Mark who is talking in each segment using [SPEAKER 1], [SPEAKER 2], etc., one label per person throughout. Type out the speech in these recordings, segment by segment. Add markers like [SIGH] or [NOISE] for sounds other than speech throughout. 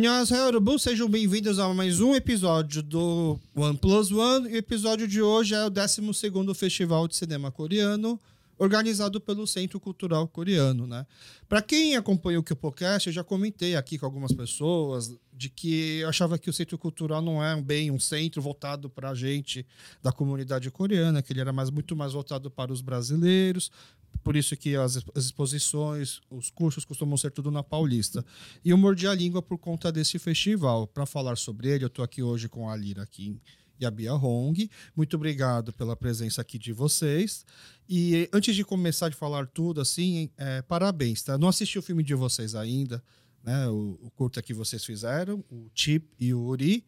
[SPEAKER 1] Annyeonghaseyo, Urubu, sejam bem-vindos a mais um episódio do One Plus One. E o episódio de hoje é o 12º Festival de Cinema Coreano, organizado pelo Centro Cultural Coreano, né? Para quem acompanha o podcast, eu já comentei aqui com algumas pessoas de que eu achava que o Centro Cultural não é bem um centro voltado para a gente da comunidade coreana, que ele era mais, muito mais voltado para os brasileiros, por isso que as, exposições, os cursos costumam ser tudo na Paulista. E eu mordi a língua por conta desse festival. Para falar sobre ele, eu estou aqui hoje com a Lira Kim e a Bia Hong. Muito obrigado pela presença aqui de vocês. E antes de começar a falar tudo, assim, é, parabéns, tá? Não assisti o filme de vocês ainda, né? O, o curta que vocês fizeram, o Chip e o Uri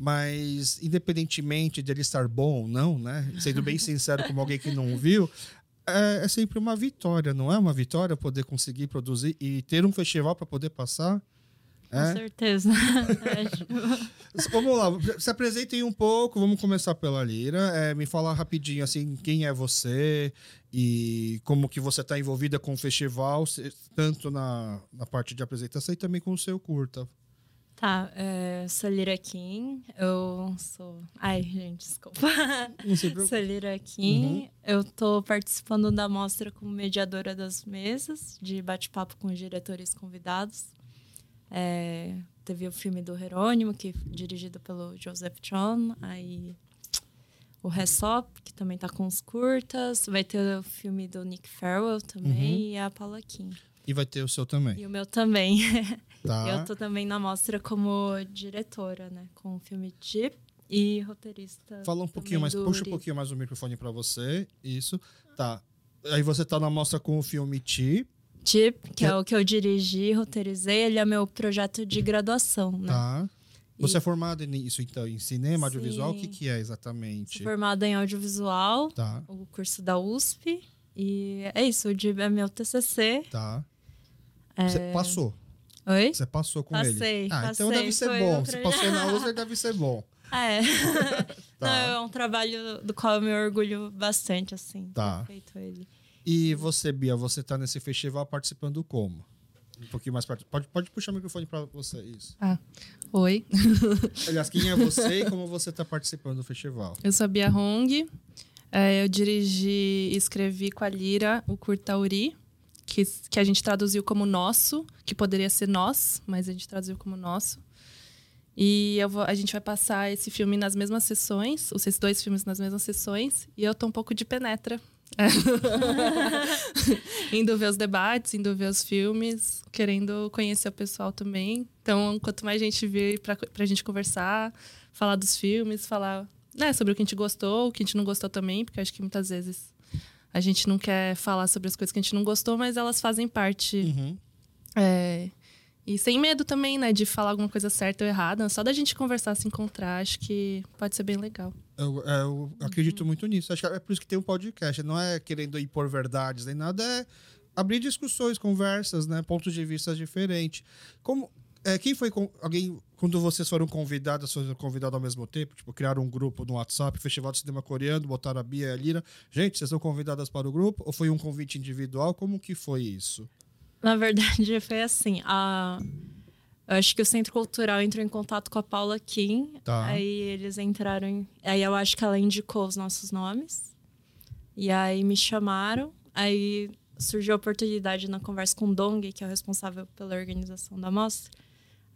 [SPEAKER 1] mas independentemente dele estar bom ou não, né? Sendo bem sincero como alguém que não viu, é, é, sempre uma vitória, não é uma vitória poder conseguir produzir e ter um festival para poder passar?
[SPEAKER 2] Com é? certeza. [LAUGHS]
[SPEAKER 1] vamos [LAUGHS] lá, se apresentem um pouco, vamos começar pela Lira. É, me fala rapidinho assim, quem é você e como que você está envolvida com o festival, tanto na, na parte de apresentação e também com o seu curta.
[SPEAKER 2] Tá, é, sou Lira Kim, eu sou. Ai, gente, desculpa. sou Lira Kim, uhum. eu tô participando da mostra como mediadora das mesas, de bate-papo com diretores convidados. É, teve o filme do Herônimo, que dirigido pelo Joseph John, aí o Ressop, que também tá com os curtas, vai ter o filme do Nick Farrell também uhum. e a Paula Kim.
[SPEAKER 1] E vai ter o seu também.
[SPEAKER 2] E o meu também. [LAUGHS] Tá. Eu tô também na mostra como diretora, né? Com o filme Chip e roteirista.
[SPEAKER 1] Fala um pouquinho mais, puxa um pouquinho mais o microfone para você. Isso. Tá. Aí você tá na mostra com o filme Chip.
[SPEAKER 2] Chip, que, é... é o que eu dirigi, roteirizei. Ele é meu projeto de graduação, né?
[SPEAKER 1] Tá. Você e... é formada nisso, então, em cinema, Sim. audiovisual? O que, que é exatamente?
[SPEAKER 2] Formada em audiovisual, tá. o curso da USP. E é isso, o DIB é meu TCC.
[SPEAKER 1] Tá. É... Você passou?
[SPEAKER 2] Oi?
[SPEAKER 1] Você passou com
[SPEAKER 2] passei,
[SPEAKER 1] ele?
[SPEAKER 2] Ah,
[SPEAKER 1] passei, então deve ser bom. Se passou na USA, deve ser bom.
[SPEAKER 2] É. tá. Não, é um trabalho do qual eu me orgulho bastante, assim. Tá. feito ele.
[SPEAKER 1] E você, Bia, você tá nesse festival participando como? Um pouquinho mais perto. Pode, pode puxar o microfone para você, isso.
[SPEAKER 3] Ah, oi. [LAUGHS]
[SPEAKER 1] Aliás, quem é você e como você está participando do festival?
[SPEAKER 3] Eu sou a Bia Hong. É, eu dirigi e escrevi com a Lira o Curta Uri, que, que a gente traduziu como nosso, que poderia ser nós, mas a gente traduziu como nosso. E vou, a gente vai passar esse filme nas mesmas sessões, esses dois filmes nas mesmas sessões, e eu tô um pouco de penetra. [LAUGHS] indo ver os debates, indo ver os filmes, querendo conhecer o pessoal também. Então, quanto mais gente vir pra, pra gente conversar, falar dos filmes, falar né, sobre o que a gente gostou, o que a gente não gostou também, porque acho que muitas vezes a gente não quer falar sobre as coisas que a gente não gostou, mas elas fazem parte. Uhum. É, e sem medo também, né, de falar alguma coisa certa ou errada. Só da gente conversar, se encontrar, acho que pode ser bem legal.
[SPEAKER 1] Eu, é, eu acredito uhum. muito nisso. Acho que é por isso que tem um podcast. Não é querendo impor verdades nem nada, é abrir discussões, conversas, né, pontos de vista diferentes. Como é, quem foi com, alguém quando vocês foram convidados, foram convidados ao mesmo tempo, tipo, criaram um grupo no WhatsApp, Festival de Cinema Coreano, botaram a Bia e a Lira. Gente, vocês são convidadas para o grupo? Ou foi um convite individual? Como que foi isso?
[SPEAKER 2] Na verdade, [LAUGHS] foi assim. A... Eu acho que o Centro Cultural entrou em contato com a Paula Kim. Tá. Aí eles entraram. Em... Aí eu acho que ela indicou os nossos nomes. E aí me chamaram. Aí surgiu a oportunidade na conversa com o Dong, que é o responsável pela organização da mostra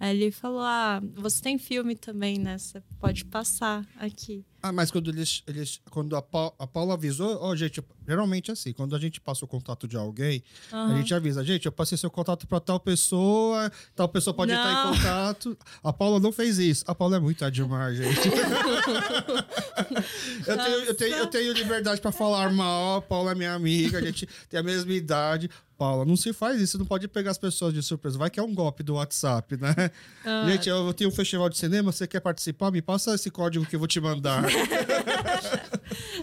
[SPEAKER 2] Aí ele falou: Ah, você tem filme também, né? Você pode passar aqui.
[SPEAKER 1] Ah, mas quando eles. eles quando a, pa, a Paula avisou, ó, oh, gente, geralmente é assim, quando a gente passa o contato de alguém, uhum. a gente avisa, gente, eu passei seu contato para tal pessoa, tal pessoa pode não. estar em contato. A Paula não fez isso. A Paula é muito demais, gente. [LAUGHS] eu, tenho, eu, tenho, eu tenho liberdade para falar mal, a Paula é minha amiga, a gente tem a mesma idade. Paula, não se faz isso, não pode pegar as pessoas de surpresa. Vai que é um golpe do WhatsApp, né? Ah. Gente, eu tenho um festival de cinema, você quer participar? Me passa esse código que eu vou te mandar.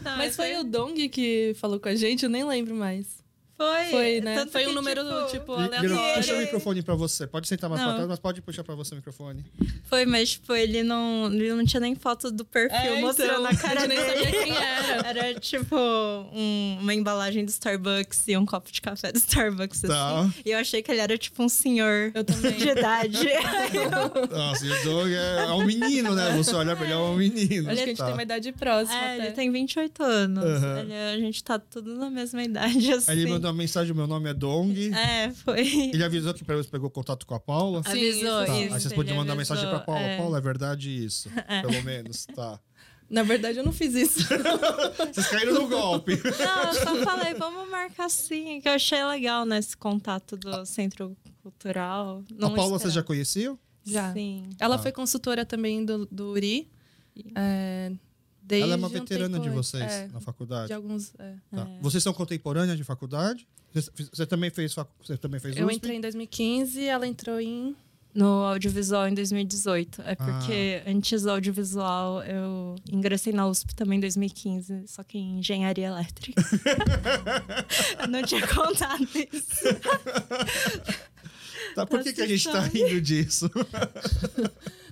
[SPEAKER 3] não, [LAUGHS] Mas foi o Dong que falou com a gente, eu nem lembro mais.
[SPEAKER 2] Foi.
[SPEAKER 3] Foi, né?
[SPEAKER 2] Tanto
[SPEAKER 3] Foi um
[SPEAKER 2] que,
[SPEAKER 3] número,
[SPEAKER 2] tipo,
[SPEAKER 3] tipo, aleatório.
[SPEAKER 1] Puxa o microfone pra você. Pode sentar mais
[SPEAKER 2] Não.
[SPEAKER 1] pra trás, mas pode puxar pra você o microfone.
[SPEAKER 2] Foi, mas tipo, ele não, ele não tinha nem foto do perfil
[SPEAKER 3] É,
[SPEAKER 2] mostrando
[SPEAKER 3] então,
[SPEAKER 2] a cara [LAUGHS]
[SPEAKER 3] gente nem
[SPEAKER 2] dele.
[SPEAKER 3] sabia quem era.
[SPEAKER 2] Era tipo um- uma embalagem do Starbucks e um copo de café do Starbucks,
[SPEAKER 1] Tá.
[SPEAKER 2] assim. E eu achei que ele era tipo um senhor de idade. Eu- [LAUGHS]
[SPEAKER 1] Nossa, o Doug é, é um menino, né? Você olha pra ele, é um menino.
[SPEAKER 3] Acho que a gente
[SPEAKER 1] Tá.
[SPEAKER 3] tem uma idade próxima
[SPEAKER 2] é,
[SPEAKER 3] até.
[SPEAKER 2] ele tem 28 anos.
[SPEAKER 1] Aham.
[SPEAKER 2] Ele- a gente tá tudo na mesma idade, assim.
[SPEAKER 1] Aí ele mandou uma mensagem: meu nome é Dong.
[SPEAKER 2] É, foi.
[SPEAKER 1] Ele avisou que pelo menos pegou contato com a Paula.
[SPEAKER 3] Sim,
[SPEAKER 2] Avisou
[SPEAKER 1] Tá,
[SPEAKER 2] isso.
[SPEAKER 1] aí vocês podiam mandar
[SPEAKER 2] avisou,
[SPEAKER 1] mensagem pra Paula.
[SPEAKER 2] é.
[SPEAKER 1] Paula, é verdade isso. [LAUGHS] Pelo menos, tá.
[SPEAKER 3] Na verdade, eu não fiz isso. [LAUGHS]
[SPEAKER 1] Vocês caíram no golpe.
[SPEAKER 2] Não, eu só falei, vamos marcar sim, que eu achei legal nesse contato do Centro Cultural.
[SPEAKER 1] a Paula vocês já conheciam?
[SPEAKER 3] Já.
[SPEAKER 2] Sim.
[SPEAKER 3] Ela
[SPEAKER 1] Ah.
[SPEAKER 3] foi consultora também do, do URI. É, desde
[SPEAKER 1] Ela é uma
[SPEAKER 3] um
[SPEAKER 1] veterana de vocês
[SPEAKER 3] É,
[SPEAKER 1] na faculdade.
[SPEAKER 3] de alguns. é.
[SPEAKER 1] Tá. Vocês são contemporâneas de faculdade? Você, você também fez facu... Você também fez
[SPEAKER 3] Eu
[SPEAKER 1] USP?
[SPEAKER 3] entrei em 2015 ela entrou em.
[SPEAKER 2] No audiovisual em 2018. É
[SPEAKER 1] Ah.
[SPEAKER 2] porque antes do audiovisual eu ingressei na USP também em 2015, só que em engenharia elétrica. [LAUGHS] eu não tinha contado isso.
[SPEAKER 1] Tá, por que, que a gente tá rindo disso?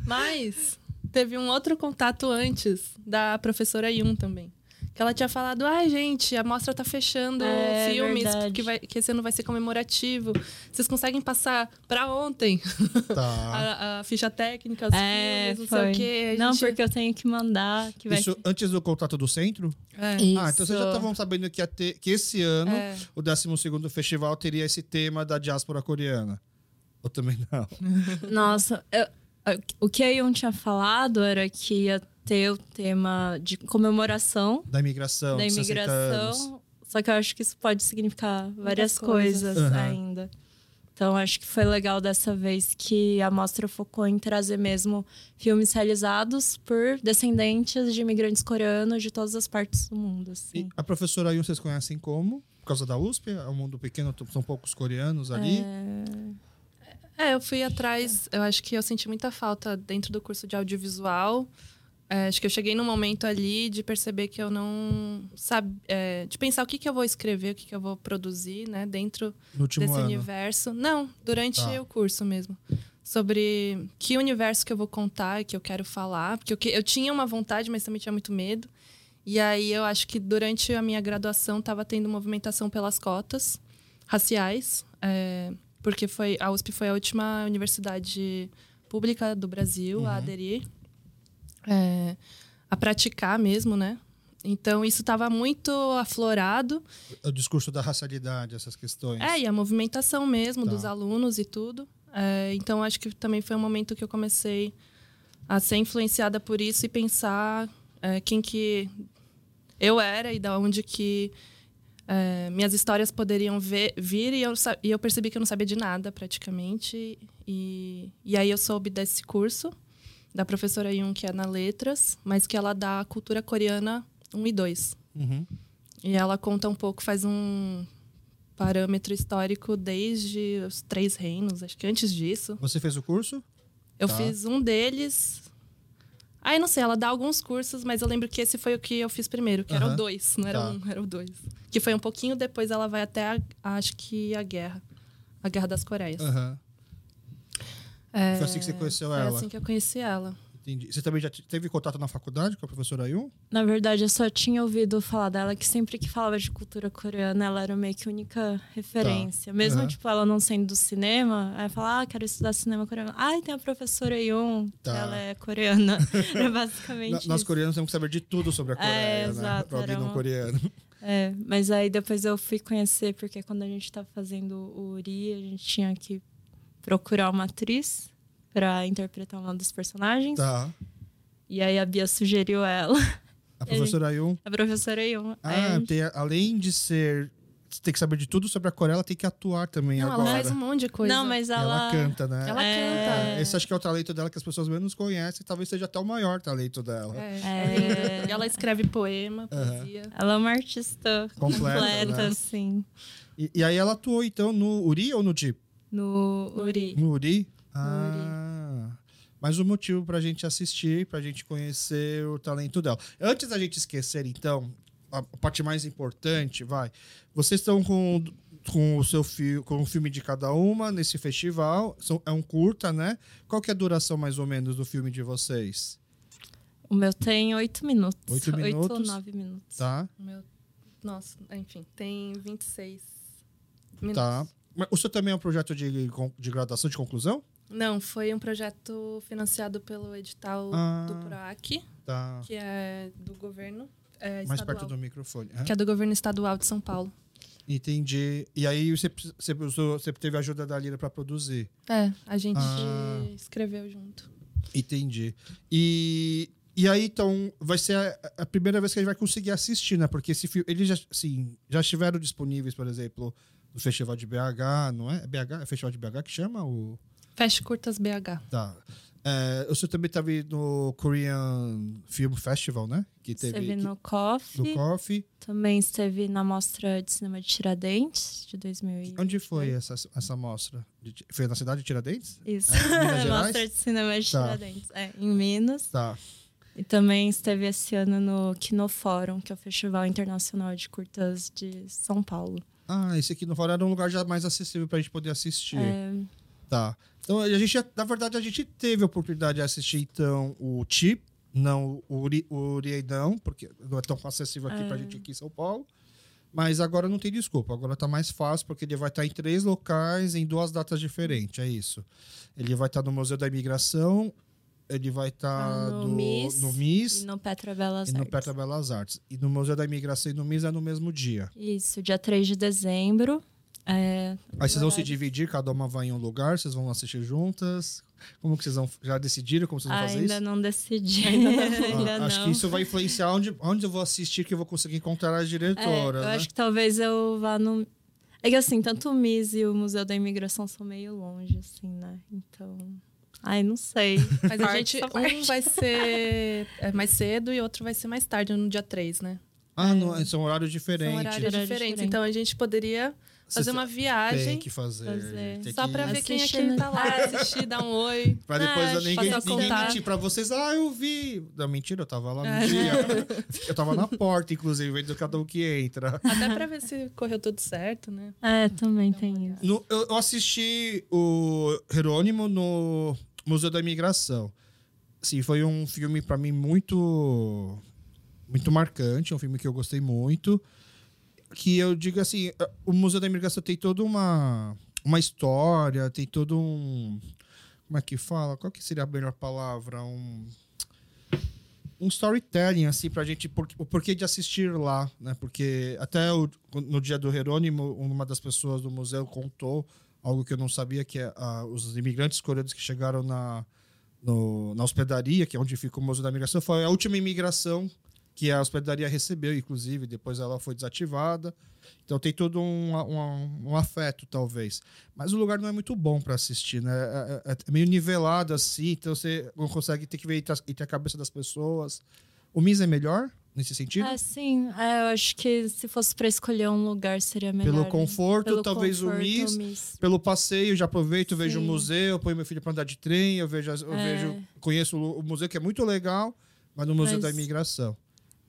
[SPEAKER 3] Mas teve um outro contato antes da professora Yun também. Que ela tinha falado, ai, gente, a mostra tá fechando
[SPEAKER 2] É,
[SPEAKER 3] filmes,
[SPEAKER 2] verdade.
[SPEAKER 3] que, vai, que esse ano vai ser comemorativo. Vocês conseguem passar pra ontem
[SPEAKER 1] Tá. [LAUGHS]
[SPEAKER 3] a, a ficha técnica, os
[SPEAKER 2] É,
[SPEAKER 3] filmes, não
[SPEAKER 2] foi.
[SPEAKER 3] sei o quê. A
[SPEAKER 2] Não,
[SPEAKER 3] gente-
[SPEAKER 2] porque eu tenho que mandar. Que vai
[SPEAKER 1] Isso antes do contato do centro?
[SPEAKER 3] É.
[SPEAKER 1] Ah, então vocês já
[SPEAKER 2] Isso.
[SPEAKER 1] estavam sabendo que, ia ter, que esse ano
[SPEAKER 3] É.
[SPEAKER 1] o 12º festival teria esse tema da diáspora coreana. Ou também não? [LAUGHS]
[SPEAKER 2] Nossa, eu- o que a Yun tinha falado era que ia ter o tema de comemoração
[SPEAKER 1] Da imigração,
[SPEAKER 2] da
[SPEAKER 1] de 60 anos.
[SPEAKER 2] imigração. Só que eu acho que isso pode significar várias
[SPEAKER 3] coisas.
[SPEAKER 2] coisas,
[SPEAKER 1] Aham.
[SPEAKER 2] ainda. Então acho que foi legal dessa vez que a mostra focou em trazer mesmo filmes realizados por descendentes de imigrantes coreanos de todas as partes do mundo.
[SPEAKER 1] E
[SPEAKER 2] Assim.
[SPEAKER 1] a professora Yun vocês conhecem como? Por causa da USP? É um mundo pequeno, são poucos coreanos ali.
[SPEAKER 3] É, eu fui atrás, eu acho que eu senti muita falta dentro do curso de audiovisual. É, acho que eu cheguei num momento ali de perceber que eu não sabia. de pensar o que, que eu vou escrever, o que, que eu vou produzir, né, dentro desse
[SPEAKER 1] ano.
[SPEAKER 3] universo. Não, durante
[SPEAKER 1] Tá.
[SPEAKER 3] o curso mesmo. Sobre que universo que eu vou contar, que eu quero falar. Porque eu, que- eu tinha uma vontade, mas também tinha muito medo. E aí eu acho que durante a minha graduação estava tendo movimentação pelas cotas raciais. é, porque foi, a USP foi a última universidade pública do Brasil a aderir. é, a praticar mesmo, né? Então isso estava muito aflorado.
[SPEAKER 1] O discurso da racialidade, essas questões.
[SPEAKER 3] É, e a movimentação mesmo
[SPEAKER 1] Tá.
[SPEAKER 3] dos alunos e tudo. É, então, acho que também foi um momento que eu comecei a ser influenciada por isso e pensar é, quem que eu era e da onde que é, minhas histórias poderiam ver- vir. E eu, e eu percebi que eu não sabia de nada, praticamente. E, e aí eu soube desse curso da professora Yun, que é na Letras, mas que ela dá cultura coreana 1 e 2.
[SPEAKER 1] Uhum.
[SPEAKER 3] E ela conta um pouco, faz um parâmetro histórico desde os Três Reinos, acho que antes disso.
[SPEAKER 1] Você fez o curso?
[SPEAKER 3] Eu
[SPEAKER 1] Tá.
[SPEAKER 3] fiz um deles. Ai, não sei, ela dá alguns cursos, mas eu lembro que esse foi o que eu fiz primeiro, que era
[SPEAKER 1] Aham.
[SPEAKER 3] o dois, não era
[SPEAKER 1] Tá.
[SPEAKER 3] um, era o dois. Que foi um pouquinho depois, ela vai até, a- acho que a guerra. A Guerra das Coreias.
[SPEAKER 1] Aham.
[SPEAKER 3] É,
[SPEAKER 1] Foi assim que você conheceu
[SPEAKER 3] foi
[SPEAKER 1] ela?
[SPEAKER 3] assim que eu conheci ela.
[SPEAKER 1] Entendi. Você também já te- teve contato na faculdade com a professora Yun?
[SPEAKER 2] Na verdade, eu só tinha ouvido falar dela que sempre que falava de cultura coreana, ela era meio que a única referência. Mesmo,
[SPEAKER 1] Aham.
[SPEAKER 2] tipo, ela não sendo do cinema, aí falar, ah, quero estudar cinema coreano. Ai, tem a professora Yoon,
[SPEAKER 1] Tá.
[SPEAKER 2] ela é coreana. Era [LAUGHS] basicamente
[SPEAKER 1] Na- nós coreanos temos que saber de tudo sobre a Coreia,
[SPEAKER 2] É,
[SPEAKER 1] né?
[SPEAKER 2] exato,
[SPEAKER 1] Pra alguém não
[SPEAKER 2] uma-
[SPEAKER 1] coreano.
[SPEAKER 2] É, mas aí depois eu fui conhecer, porque quando a gente tava fazendo o Uri, a gente tinha que procurar uma atriz pra interpretar uma dos personagens.
[SPEAKER 1] Tá.
[SPEAKER 2] E aí a Bia sugeriu ela,
[SPEAKER 1] A [LAUGHS] professora Yun.
[SPEAKER 2] a professora Yoon. Aí a
[SPEAKER 1] Ah,
[SPEAKER 2] gente-
[SPEAKER 1] tem, além de ser. Você tem que saber de tudo sobre a Coreia, ela tem que atuar também
[SPEAKER 3] Não,
[SPEAKER 1] agora.
[SPEAKER 3] ela faz um monte de coisa.
[SPEAKER 2] Não, mas
[SPEAKER 1] Ela
[SPEAKER 2] ela.
[SPEAKER 1] canta, né?
[SPEAKER 3] Ela
[SPEAKER 2] É.
[SPEAKER 3] canta.
[SPEAKER 1] Esse acho que é o talento dela que as pessoas menos conhecem. Talvez seja até o maior talento dela.
[SPEAKER 3] É.
[SPEAKER 2] É.
[SPEAKER 3] E ela escreve poema, poesia.
[SPEAKER 2] Ela é uma artista
[SPEAKER 1] Completa,
[SPEAKER 2] completa,
[SPEAKER 1] né?
[SPEAKER 2] assim.
[SPEAKER 1] E, e aí ela atuou, então, no Uri ou no Jeep?
[SPEAKER 2] No Uri.
[SPEAKER 1] No Uri? Ah. Mas o motivo pra gente assistir, pra gente conhecer o talento dela. Antes da gente esquecer, então, a parte mais importante, vai. Vocês estão com com o seu filme, com um filme de cada uma nesse festival. São, é um curta, né? Qual que é a duração mais ou menos do filme de vocês?
[SPEAKER 2] O meu tem oito minutos.
[SPEAKER 1] Oito minutos?
[SPEAKER 2] Oito ou nove minutos.
[SPEAKER 1] Tá,
[SPEAKER 3] O meu, nossa, enfim, tem 26 minutos.
[SPEAKER 1] tá. Mas o seu também é um projeto de, de graduação, de conclusão?
[SPEAKER 3] Não, foi um projeto financiado pelo edital
[SPEAKER 1] Ah.
[SPEAKER 3] do PROAC,
[SPEAKER 1] Tá.
[SPEAKER 3] que é do governo é,
[SPEAKER 1] Mais
[SPEAKER 3] estadual.
[SPEAKER 1] perto do microfone. É?
[SPEAKER 3] Que é do governo estadual de São Paulo.
[SPEAKER 1] Entendi. E aí você, você, usou- você teve a ajuda da Lira para produzir.
[SPEAKER 3] É, a gente
[SPEAKER 1] Ah.
[SPEAKER 3] escreveu junto.
[SPEAKER 1] Entendi. E, e aí, então, vai ser a, a primeira vez que a gente vai conseguir assistir, né? Porque esse filme, eles já, assim, já estiveram disponíveis, por exemplo, no Festival de BH, não é? É BH? É Festival de BH que chama? O...
[SPEAKER 3] Feche Curtas BH.
[SPEAKER 1] Tá. É, você também estava no Korean Film Festival, né? Que teve
[SPEAKER 2] Esteve
[SPEAKER 1] que-
[SPEAKER 2] no Coffee.
[SPEAKER 1] do Coffee.
[SPEAKER 2] Também esteve na Mostra de Cinema de Tiradentes, de 2000.
[SPEAKER 1] Onde foi essa, essa mostra? Foi na cidade de Tiradentes?
[SPEAKER 2] Isso.
[SPEAKER 1] É? [LAUGHS]
[SPEAKER 2] Mostra de Cinema de
[SPEAKER 1] Tá.
[SPEAKER 2] Tiradentes. É, em Minas.
[SPEAKER 1] Tá.
[SPEAKER 2] E também esteve esse ano no Kinofórum, que é o Festival Internacional de Curtas de São Paulo.
[SPEAKER 1] Ah, esse aqui no fora era um lugar já mais acessível pra gente poder assistir.
[SPEAKER 2] É,
[SPEAKER 1] Tá. Então, a gente, na verdade, a gente teve a oportunidade de assistir, então, o Chip, não o Uri, o Uri não, porque não é tão acessível aqui pra gente aqui em São Paulo. Mas agora não tem desculpa, agora tá mais fácil, porque ele vai estar em três locais, em duas datas diferentes, é isso. Ele vai estar no Museu da Imigração, ele vai estar
[SPEAKER 2] Ah, no
[SPEAKER 1] do-
[SPEAKER 2] MIS
[SPEAKER 1] no MIS
[SPEAKER 2] e no Petra Belas
[SPEAKER 1] e no
[SPEAKER 2] Artes.
[SPEAKER 1] Petra Belas Artes. E no Museu da Imigração e no MIS é no mesmo dia.
[SPEAKER 2] Isso, dia 3 de dezembro. É,
[SPEAKER 1] Aí vocês vão se dividir, cada uma vai em um lugar, vocês vão assistir juntas. Como que vocês vão. Já decidiram como vocês vão fazer
[SPEAKER 2] Ainda
[SPEAKER 1] isso?
[SPEAKER 2] não decidi. [LAUGHS]
[SPEAKER 1] Ah,
[SPEAKER 2] Ainda
[SPEAKER 1] acho
[SPEAKER 2] não.
[SPEAKER 1] que isso vai influenciar onde, onde eu vou assistir, que eu vou conseguir encontrar a
[SPEAKER 2] É,
[SPEAKER 1] diretora.
[SPEAKER 2] eu
[SPEAKER 1] né?
[SPEAKER 2] acho que talvez eu vá no. É que assim, tanto o MIS e o Museu da Imigração são meio longe, assim, né? Então. Ai, não sei. [LAUGHS]
[SPEAKER 3] Mas a gente, um vai ser é, mais cedo e outro vai ser mais tarde, no dia 3, né?
[SPEAKER 1] Ah, não, são horários diferentes.
[SPEAKER 3] São horários
[SPEAKER 2] Horário
[SPEAKER 3] diferentes.
[SPEAKER 2] diferente.
[SPEAKER 3] Então a gente poderia fazer uma
[SPEAKER 1] Tem
[SPEAKER 3] viagem
[SPEAKER 1] que fazer.
[SPEAKER 2] Fazer.
[SPEAKER 1] tem
[SPEAKER 3] só
[SPEAKER 1] que-
[SPEAKER 3] pra ver quem é que
[SPEAKER 2] né?
[SPEAKER 3] tá lá, assistir, dar um oi. [LAUGHS]
[SPEAKER 1] Pra depois
[SPEAKER 2] Ah,
[SPEAKER 1] ninguém, ninguém mentir pra vocês. Ah, eu vi. Não, mentira, eu tava lá no
[SPEAKER 3] É.
[SPEAKER 1] dia. Eu tava na porta, inclusive, vendo cada um que entra.
[SPEAKER 3] Até pra ver se correu tudo certo, né?
[SPEAKER 2] É, também tem isso.
[SPEAKER 1] No- eu, eu assisti o Jerônimo no Museu da Imigração. Sim, foi um filme para mim muito muito marcante, é um filme que eu gostei muito. Que eu digo assim, o Museu da Imigração tem toda uma uma história, tem todo um como é que fala? Qual que seria a melhor palavra? Um um storytelling, assim, pra gente, por, o porquê de assistir lá, né? Porque até o- no dia do Jerônimo, uma das pessoas do museu contou algo que eu não sabia, que é ah, os imigrantes coreanos que chegaram na, no- na hospedaria, que é onde fica o Museu da Imigração, foi a última imigração que a hospedaria recebeu, inclusive, depois ela foi desativada. Então tem todo um, um, um afeto, talvez. Mas o lugar não é muito bom para assistir, né? É, é- é meio nivelado assim, então você não consegue ter que ver entre a, entre a cabeça das pessoas. O MIS é melhor nesse sentido?
[SPEAKER 2] É, sim. É, eu acho que se fosse pra escolher um lugar, seria melhor.
[SPEAKER 1] Pelo conforto,
[SPEAKER 2] Pelo
[SPEAKER 1] talvez
[SPEAKER 2] conforto,
[SPEAKER 1] o MIS.
[SPEAKER 2] o MIS.
[SPEAKER 1] Pelo passeio, já aproveito, vejo o
[SPEAKER 2] Sim.
[SPEAKER 1] museu, ponho meu filho para andar de trem, eu vejo, eu
[SPEAKER 2] É.
[SPEAKER 1] vejo, conheço o, o museu que é muito legal, mas no Museu
[SPEAKER 2] Mas-
[SPEAKER 1] da Imigração.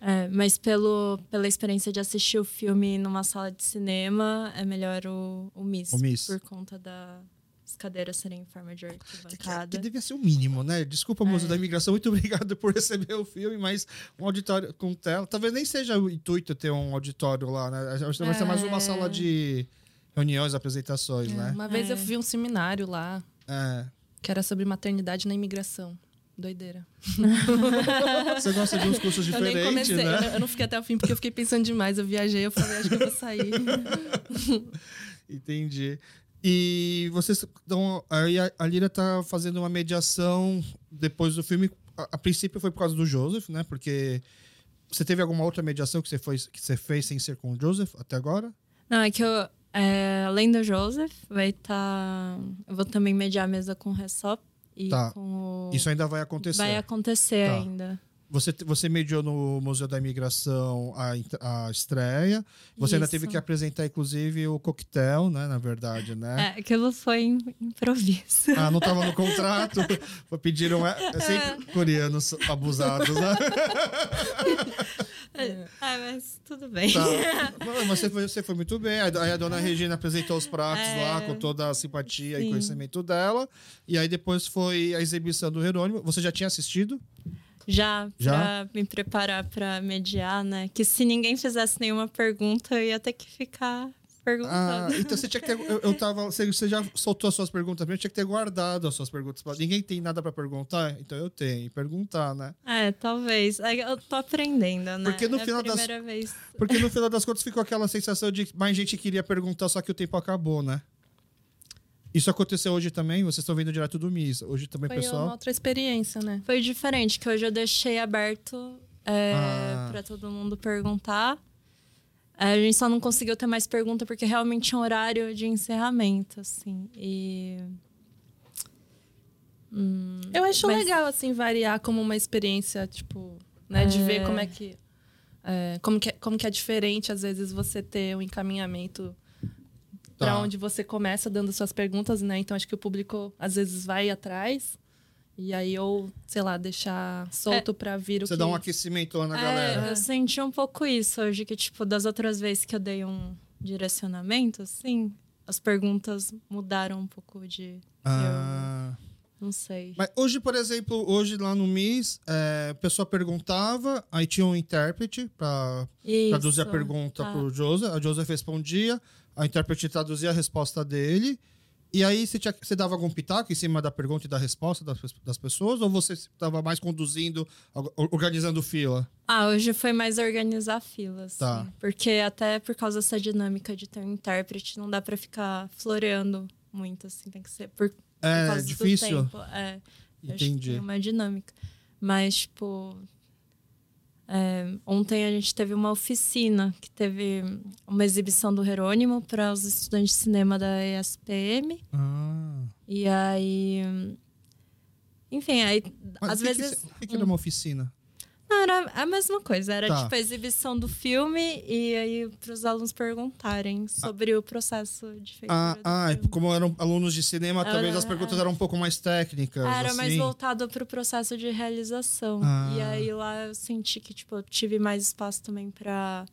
[SPEAKER 2] É, mas pelo, pela experiência de assistir o filme numa sala de cinema, é melhor o, o MIS.
[SPEAKER 1] O MIS.
[SPEAKER 2] Por conta das cadeiras serem em forma de
[SPEAKER 1] Que, que
[SPEAKER 2] arquibancada.
[SPEAKER 1] devia ser o mínimo, né? Desculpa, Museu
[SPEAKER 2] É.
[SPEAKER 1] da Imigração, muito [LAUGHS] obrigado por receber o filme, mas um auditório com tela. Talvez nem seja o intuito ter um auditório lá, né? Acho que vai ser mais uma
[SPEAKER 2] É.
[SPEAKER 1] sala de reuniões, apresentações, né?
[SPEAKER 3] Uma vez eu
[SPEAKER 2] É.
[SPEAKER 3] vi um seminário lá
[SPEAKER 1] É.
[SPEAKER 3] que era sobre maternidade na imigração. Doideira. [LAUGHS]
[SPEAKER 1] Você gosta de uns cursos
[SPEAKER 3] eu nem
[SPEAKER 1] diferentes,
[SPEAKER 3] comecei,
[SPEAKER 1] né?
[SPEAKER 3] eu, eu não fiquei até o fim porque eu fiquei pensando demais. Eu viajei, eu falei, acho que eu vou sair. [LAUGHS]
[SPEAKER 1] Entendi. E vocês estão. Aí a, Lira tá fazendo uma mediação depois do filme. A, a princípio foi por causa do Joseph, né? Porque você teve alguma outra mediação que você, foi, que você fez sem ser com o Joseph até agora?
[SPEAKER 2] Não, é que eu, é, além do Joseph, vai estar. eu vou também mediar a mesa com o Ressop e
[SPEAKER 1] Tá.
[SPEAKER 2] o.
[SPEAKER 1] Isso ainda vai acontecer.
[SPEAKER 2] vai acontecer
[SPEAKER 1] Tá.
[SPEAKER 2] ainda.
[SPEAKER 1] Você, você mediou no Museu da Imigração a, a estreia. Você ainda
[SPEAKER 2] Isso.
[SPEAKER 1] teve que apresentar, inclusive, o coquetel, né? Na verdade, né?
[SPEAKER 2] É, aquilo foi im- improviso.
[SPEAKER 1] Ah, não estava no contrato. [LAUGHS] Pediram. É, é sempre coreanos abusados, né? [LAUGHS]
[SPEAKER 2] É, ah, mas tudo bem.
[SPEAKER 1] Tá. [LAUGHS] mas você foi, você foi muito bem. Aí a dona Regina apresentou os pratos é... lá com toda a simpatia Sim. e conhecimento dela. E aí depois foi a exibição do Jerônimo. Você já tinha assistido?
[SPEAKER 2] Já, Já? pra me preparar para mediar, né? Que se ninguém fizesse nenhuma pergunta, eu ia ter que ficar perguntando.
[SPEAKER 1] Ah, então você tinha que ter. Eu, eu tava. Você, já soltou as suas perguntas pra mim, eu tinha que ter guardado as suas perguntas. Ninguém tem nada para perguntar, então eu tenho. Perguntar, né?
[SPEAKER 2] É, talvez. Eu tô aprendendo, né?
[SPEAKER 1] Porque no
[SPEAKER 2] é
[SPEAKER 1] final das.
[SPEAKER 2] Vez.
[SPEAKER 1] Porque no final das contas ficou aquela sensação de mais gente queria perguntar, só que o tempo acabou, né? Isso aconteceu hoje também? Vocês estão vendo direto do MIS. Hoje também,
[SPEAKER 3] Foi
[SPEAKER 1] pessoal. Foi
[SPEAKER 3] uma outra experiência, né?
[SPEAKER 2] Foi diferente, que hoje eu deixei aberto é, ah. para todo mundo perguntar. É, a gente só não conseguiu ter mais pergunta porque realmente é um horário de encerramento, assim. E.
[SPEAKER 3] Hum, eu acho mas... legal, assim, variar como uma experiência, tipo, né? É... De ver como é que. É, como, que é, como que é diferente, às vezes, você ter um encaminhamento tá. para onde você começa dando suas perguntas, né? Então acho que o público às vezes vai atrás. E aí, ou, sei lá, deixar solto é, pra vir o
[SPEAKER 1] Você
[SPEAKER 3] que...
[SPEAKER 1] dá um aquecimento lá na
[SPEAKER 2] é,
[SPEAKER 1] galera.
[SPEAKER 2] Eu senti um pouco isso hoje, que, tipo, das outras vezes que eu dei um direcionamento, assim, as perguntas mudaram um pouco de. Ah. Eu... Não sei.
[SPEAKER 1] Mas hoje, por exemplo, hoje lá no MIS, é, a pessoa perguntava, aí tinha um intérprete para traduzir a pergunta tá. pro Joseph, a Joseph respondia, a intérprete traduzia a resposta dele. E aí você, tinha, você dava algum pitaco em cima da pergunta e da resposta das, das pessoas? Ou você estava mais conduzindo, organizando fila?
[SPEAKER 2] Ah, hoje foi mais organizar filas.
[SPEAKER 1] Tá.
[SPEAKER 2] Porque até por causa dessa dinâmica de ter um intérprete, não dá para ficar floreando muito, assim. Tem que ser por,
[SPEAKER 1] é,
[SPEAKER 2] por causa
[SPEAKER 1] difícil.
[SPEAKER 2] do tempo. É,
[SPEAKER 1] Entendi.
[SPEAKER 2] Tem uma dinâmica. Mas, tipo, é, ontem a gente teve uma oficina que teve uma exibição do Jerônimo para os estudantes de cinema da ESPM.
[SPEAKER 1] Ah.
[SPEAKER 2] E aí. Enfim, aí
[SPEAKER 1] Mas
[SPEAKER 2] às
[SPEAKER 1] que
[SPEAKER 2] vezes.
[SPEAKER 1] O que, que, era uma oficina?
[SPEAKER 2] Não, era a mesma coisa. Era
[SPEAKER 1] tá.
[SPEAKER 2] tipo a exibição do filme e aí para os alunos perguntarem sobre ah. o processo de feitura.
[SPEAKER 1] Ah, ah como eram alunos de cinema, era, talvez as perguntas é. eram um pouco mais técnicas.
[SPEAKER 2] Era
[SPEAKER 1] assim.
[SPEAKER 2] mais voltado para o processo de realização.
[SPEAKER 1] Ah.
[SPEAKER 2] E aí lá eu senti que tipo, eu tive mais espaço também para.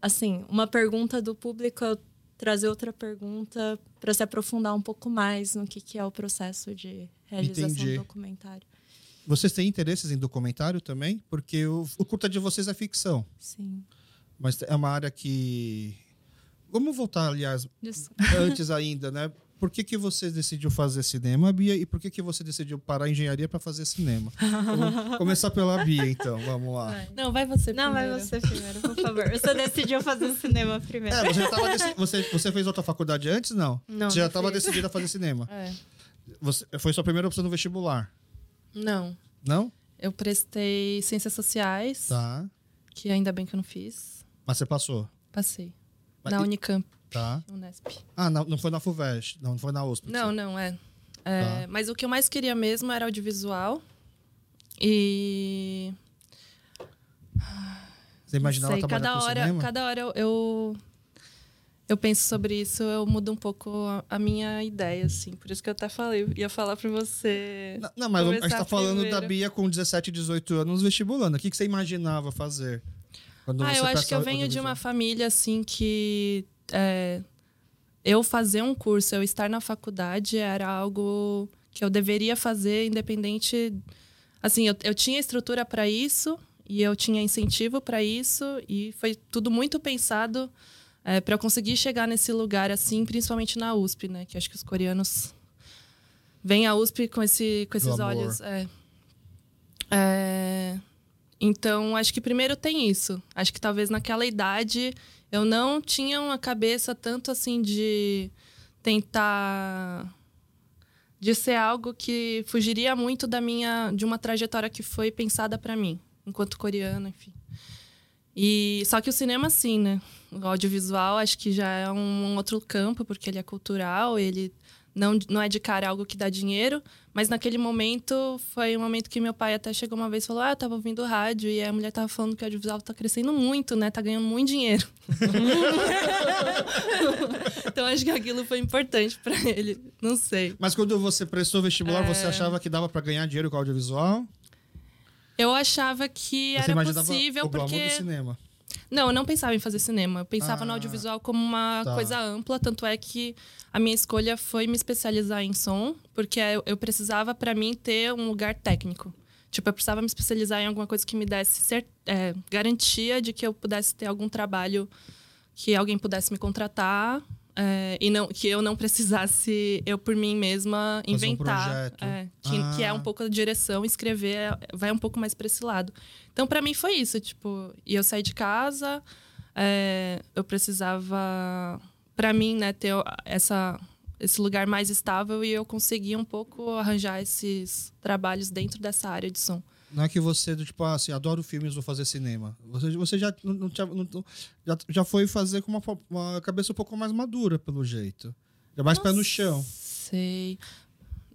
[SPEAKER 2] Assim, uma pergunta do público, eu trazer outra pergunta para se aprofundar um pouco mais no que, que é o processo de realização
[SPEAKER 1] Entendi.
[SPEAKER 2] do documentário.
[SPEAKER 1] Vocês têm interesses em documentário também? Porque o, o curta de vocês é ficção.
[SPEAKER 2] Sim.
[SPEAKER 1] Mas é uma área que. Vamos voltar, aliás,
[SPEAKER 2] Isso. [LAUGHS]
[SPEAKER 1] antes ainda, né? Por que, que você decidiu fazer cinema, Bia? E por que, que você decidiu parar a engenharia para fazer cinema? Vamos [LAUGHS] começar pela Bia, então. Vamos lá.
[SPEAKER 3] Vai. Não, vai você
[SPEAKER 2] Não,
[SPEAKER 3] primeiro.
[SPEAKER 2] vai você primeiro, por favor. Você decidiu fazer cinema primeiro.
[SPEAKER 1] É, você, tava dec... você, você fez outra faculdade antes, não?
[SPEAKER 2] Não.
[SPEAKER 1] Você já estava decidida a fazer cinema?
[SPEAKER 3] É.
[SPEAKER 1] Você, foi sua primeira opção no vestibular?
[SPEAKER 3] Não.
[SPEAKER 1] Não?
[SPEAKER 3] Eu prestei Ciências Sociais.
[SPEAKER 1] Tá.
[SPEAKER 3] Que ainda bem que eu não fiz.
[SPEAKER 1] Mas você passou?
[SPEAKER 3] Passei.
[SPEAKER 1] Mas
[SPEAKER 3] na
[SPEAKER 1] e...
[SPEAKER 3] Unicamp.
[SPEAKER 1] Tá.
[SPEAKER 3] Unesp.
[SPEAKER 1] Ah, não, não foi na FUVEST, não, não foi na USP.
[SPEAKER 3] Não, não, é. é tá. Mas o que eu mais queria mesmo era audiovisual. E.
[SPEAKER 1] Você imaginava
[SPEAKER 3] sei,
[SPEAKER 1] trabalhar
[SPEAKER 3] cada
[SPEAKER 1] com
[SPEAKER 3] hora? Cada hora eu, eu, eu, penso sobre isso, eu mudo um pouco a, minha ideia, assim. Por isso que eu até falei, ia falar pra você.
[SPEAKER 1] Não, não mas a gente tá falando
[SPEAKER 3] primeiro.
[SPEAKER 1] da Bia com 17, 18 anos vestibulando. O que, que você imaginava fazer?
[SPEAKER 3] Quando ah, eu acho que eu venho de uma família, assim, que. É, eu fazer um curso, eu estar na faculdade era algo que eu deveria fazer, independente. Assim, eu, eu tinha estrutura para isso e eu tinha incentivo para isso e foi tudo muito pensado é, para eu conseguir chegar nesse lugar assim, principalmente na USP, né? Que acho que os coreanos vêm à USP com, esse, com esses olhos. É. É, então, acho que primeiro tem isso. Acho que talvez naquela idade eu não tinha uma cabeça tanto assim de tentar de ser algo que fugiria muito da minha de uma trajetória que foi pensada para mim enquanto coreana, enfim. E só que o cinema sim, né? O audiovisual acho que já é um, um outro campo porque ele é cultural, ele não, não é de cara algo que dá dinheiro, mas naquele momento foi um momento que meu pai até chegou uma vez e falou: Ah, eu tava ouvindo rádio e a mulher tava falando que o audiovisual tá crescendo muito, né? Tá ganhando muito dinheiro. [LAUGHS] então acho que aquilo foi importante para ele. Não sei.
[SPEAKER 1] Mas quando você prestou vestibular, é... você achava que dava para ganhar dinheiro com audiovisual?
[SPEAKER 3] Eu achava que
[SPEAKER 1] Você
[SPEAKER 3] era possível
[SPEAKER 1] o
[SPEAKER 3] porque.
[SPEAKER 1] do cinema.
[SPEAKER 3] Não, eu não pensava em fazer cinema. Eu pensava
[SPEAKER 1] Ah,
[SPEAKER 3] no audiovisual como uma
[SPEAKER 1] tá.
[SPEAKER 3] coisa ampla, tanto é que a minha escolha foi me especializar em som, porque eu, eu precisava, para mim, ter um lugar técnico. Tipo, eu precisava me especializar em alguma coisa que me desse é, garantia de que eu pudesse ter algum trabalho que alguém pudesse me contratar é, e não que eu não precisasse eu por mim mesma
[SPEAKER 1] um
[SPEAKER 3] inventar
[SPEAKER 1] projeto.
[SPEAKER 3] é, que, que é
[SPEAKER 1] Ah.
[SPEAKER 3] um pouco a direção escrever é- vai um pouco mais para esse lado então para mim foi isso tipo e eu saí de casa é, eu precisava para mim né ter essa esse lugar mais estável e eu consegui um pouco arranjar esses trabalhos dentro dessa área de som
[SPEAKER 1] Não é que você, tipo, ah, assim, adoro filmes, vou fazer cinema. Você, você já, não, não já, já foi fazer com uma, uma cabeça um pouco mais madura, pelo jeito. Já mais pé no chão.
[SPEAKER 3] Sei.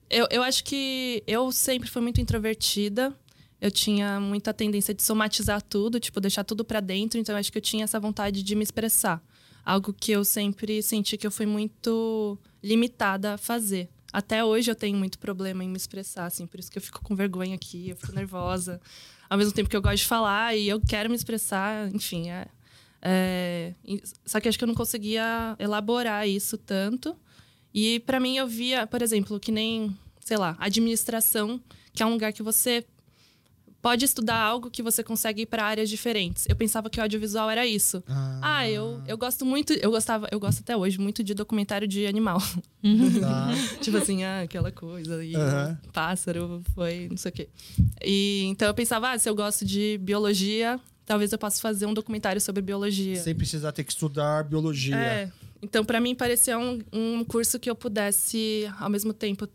[SPEAKER 3] Eu, eu acho que eu sempre fui muito introvertida. Eu tinha muita tendência de somatizar tudo, tipo, deixar tudo pra dentro. Então, eu acho que eu tinha essa vontade de me expressar. Algo que eu sempre senti que eu fui muito limitada a fazer. Até hoje eu tenho muito problema em me expressar, assim. Por isso que eu fico com vergonha aqui, eu fico nervosa. [LAUGHS] Ao mesmo tempo que eu gosto de falar e eu quero me expressar, enfim. É, é, só que acho que eu não conseguia elaborar isso tanto. E pra mim eu via, por exemplo, que nem, sei lá, administração, que é um lugar que você pode estudar algo que você consegue ir para áreas diferentes. Eu pensava que o audiovisual era isso. Ah, eu, eu gosto muito, eu gostava, eu gosto até hoje muito de documentário de animal.
[SPEAKER 1] Tá. [LAUGHS]
[SPEAKER 3] tipo assim, ah, aquela coisa e o pássaro foi, não sei o quê. E então eu pensava, ah, se eu gosto de biologia, talvez eu possa fazer um documentário sobre biologia.
[SPEAKER 1] Sem precisar ter que estudar biologia.
[SPEAKER 3] É. Então, pra mim, parecia um, um curso que eu pudesse, ao mesmo tempo,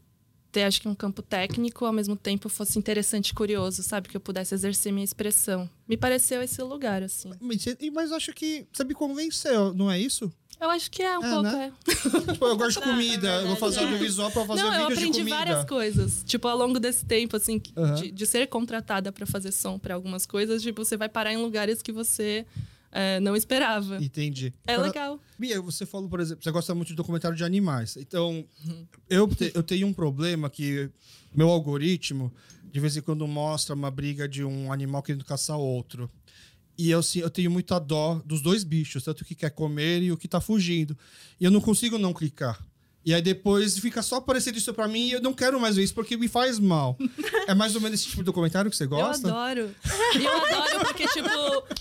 [SPEAKER 3] ter, acho que um campo técnico, ao mesmo tempo fosse interessante e curioso, sabe? Que eu pudesse exercer minha expressão. Me pareceu esse lugar, assim.
[SPEAKER 1] Mas, mas acho que você me convenceu, não é isso?
[SPEAKER 3] Eu acho que é um
[SPEAKER 1] É,
[SPEAKER 3] pouco,
[SPEAKER 1] né?
[SPEAKER 3] é. [LAUGHS]
[SPEAKER 1] Tipo, eu gosto de
[SPEAKER 2] Não,
[SPEAKER 1] comida,
[SPEAKER 2] é
[SPEAKER 1] eu vou fazer
[SPEAKER 2] verdade.
[SPEAKER 1] audiovisual pra fazer
[SPEAKER 3] Não, eu
[SPEAKER 1] vídeos de
[SPEAKER 3] aprendi
[SPEAKER 1] comida.
[SPEAKER 3] várias coisas. Tipo, ao longo desse tempo, assim,
[SPEAKER 1] Aham.
[SPEAKER 3] de, de ser contratada pra fazer som pra algumas coisas, tipo, você vai parar em lugares que você é, não esperava.
[SPEAKER 1] Entendi.
[SPEAKER 3] É
[SPEAKER 1] Agora,
[SPEAKER 3] legal.
[SPEAKER 1] Bia, você falou, por exemplo, você gosta muito de documentário de animais. Então,
[SPEAKER 3] Uhum.
[SPEAKER 1] eu, te- eu tenho um problema que meu algoritmo, de vez em quando, mostra uma briga de um animal querendo caçar outro. E eu, sim, eu tenho muita dó dos dois bichos, tanto o que quer comer e o que tá fugindo. E eu não consigo não clicar. E aí depois fica só aparecendo isso pra mim e eu não quero mais ver isso porque me faz mal. é mais ou menos esse tipo de documentário que você gosta?
[SPEAKER 3] Eu adoro. E eu adoro porque, tipo,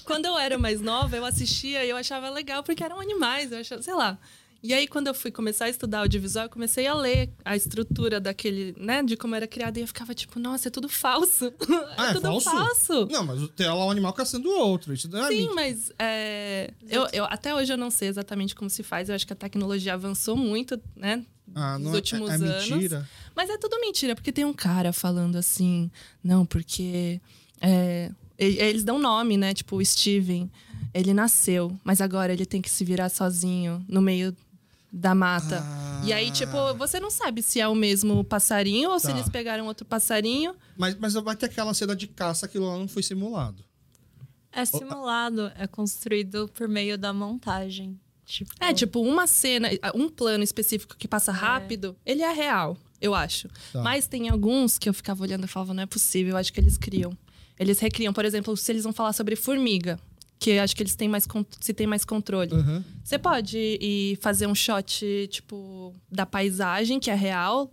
[SPEAKER 3] quando eu era mais nova, eu assistia e eu achava legal porque eram animais, eu achava, sei lá. E aí, quando eu fui começar a estudar audiovisual, eu comecei a ler a estrutura daquele, né, de como era criado. E eu ficava tipo, nossa, é tudo falso. [LAUGHS]
[SPEAKER 1] Ah, é
[SPEAKER 3] tudo
[SPEAKER 1] falso?
[SPEAKER 3] falso.
[SPEAKER 1] Não, mas tem lá um animal caçando o outro. Isso não é
[SPEAKER 3] Sim, mas é, eu, eu, até hoje eu não sei exatamente como se faz. Eu acho que a tecnologia avançou muito, né?
[SPEAKER 1] Ah,
[SPEAKER 3] nos
[SPEAKER 1] não é-
[SPEAKER 3] últimos
[SPEAKER 1] é, é
[SPEAKER 3] anos.
[SPEAKER 1] mentira.
[SPEAKER 3] Mas é tudo mentira, porque tem um cara falando assim, não, porque é, eles dão nome, né? Tipo, o Steven, ele nasceu, mas agora ele tem que se virar sozinho no meio da mata.
[SPEAKER 1] Ah.
[SPEAKER 3] E aí, tipo, você não sabe se é o mesmo passarinho ou se
[SPEAKER 1] Tá.
[SPEAKER 3] eles pegaram outro passarinho.
[SPEAKER 1] Mas, mas vai ter aquela cena de caça, aquilo lá não foi simulado.
[SPEAKER 2] É simulado, é construído por meio da montagem. Tipo,
[SPEAKER 3] É, tipo, uma cena, um plano específico que passa rápido, ele é real, eu acho.
[SPEAKER 1] Tá.
[SPEAKER 3] Mas tem alguns que eu ficava olhando e falava, não é possível, eu acho que eles criam. Eles recriam, por exemplo, se eles vão falar sobre formiga, que acho que eles têm mais se tem mais controle.
[SPEAKER 1] Uhum.
[SPEAKER 3] Você pode ir fazer um shot, tipo, da paisagem, que é real,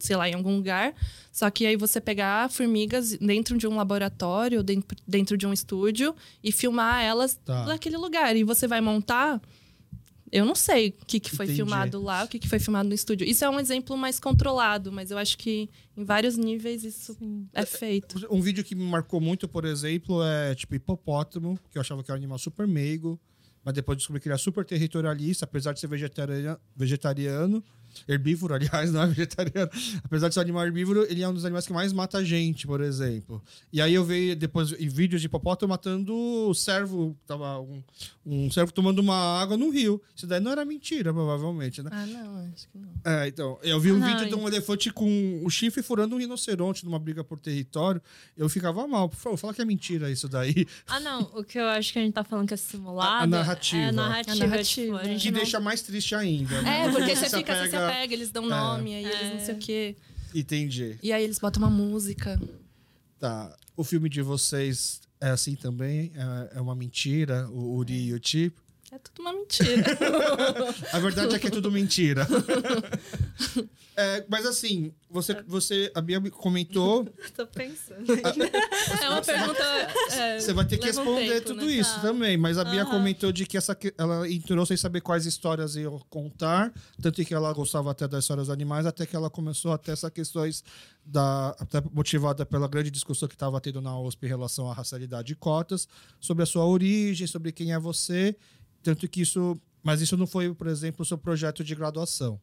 [SPEAKER 3] sei lá, em algum lugar. Só que aí você pegar formigas dentro de um laboratório, dentro, dentro de um estúdio, e filmar elas
[SPEAKER 1] Tá.
[SPEAKER 3] naquele lugar. E você vai montar. Eu não sei o que, que foi
[SPEAKER 1] Entendi.
[SPEAKER 3] filmado lá, o que, que foi filmado no estúdio. Isso é um exemplo mais controlado, mas eu acho que em vários níveis isso é feito.
[SPEAKER 1] Um vídeo que me marcou muito, por exemplo, é tipo hipopótamo, que eu achava que era um animal super meigo, mas depois descobri que ele é super territorialista, apesar de ser vegetariano, vegetariano herbívoro, [LAUGHS] aliás, não é vegetariano. Apesar de ser um animal herbívoro, ele é um dos animais que mais mata gente, por exemplo. E aí eu vi depois em vídeos de hipopótamo matando o servo, tava um, um servo tomando uma água no rio. Isso daí não era mentira, provavelmente, né?
[SPEAKER 3] Ah, não, acho que não.
[SPEAKER 1] É, então, eu vi um
[SPEAKER 2] Ah, não,
[SPEAKER 1] vídeo de
[SPEAKER 2] e-
[SPEAKER 1] um elefante com o chifre furando um rinoceronte numa briga por território. Eu ficava mal. Por favor, fala que é mentira isso daí.
[SPEAKER 2] Ah, não. O que eu acho que a gente tá falando que é simulado.
[SPEAKER 1] A- a narrativa.
[SPEAKER 2] É a narrativa.
[SPEAKER 3] A narrativa.
[SPEAKER 2] Tipo, a gente
[SPEAKER 1] Que
[SPEAKER 2] não-
[SPEAKER 1] deixa mais triste ainda. né?
[SPEAKER 3] É, porque [LAUGHS]
[SPEAKER 1] Você
[SPEAKER 3] você fica, você se apega, eles dão nome, aí eles não sei o quê.
[SPEAKER 1] Entendi.
[SPEAKER 3] E aí eles botam uma música.
[SPEAKER 1] Tá. o filme de vocês é assim também? É, é uma mentira, o Uri e o Tipo?
[SPEAKER 3] É tudo uma mentira. [LAUGHS]
[SPEAKER 1] a verdade é que é tudo mentira. [LAUGHS] é, mas assim, você, você, a Bia comentou. [LAUGHS]
[SPEAKER 2] Tô pensando.
[SPEAKER 3] é uma pergunta. É,
[SPEAKER 1] você vai ter que responder tempo, tudo né? isso tá. também. Mas a Bia uhum. comentou de que essa, ela entrou sem saber quais histórias iam contar. Tanto que ela gostava até das histórias dos animais, até que ela começou até essas questões da, até motivada pela grande discussão que estava tendo na USP em relação à racialidade e cotas, sobre a sua origem, sobre quem é você. Tanto que isso. Mas isso não foi, por exemplo, o seu projeto de graduação.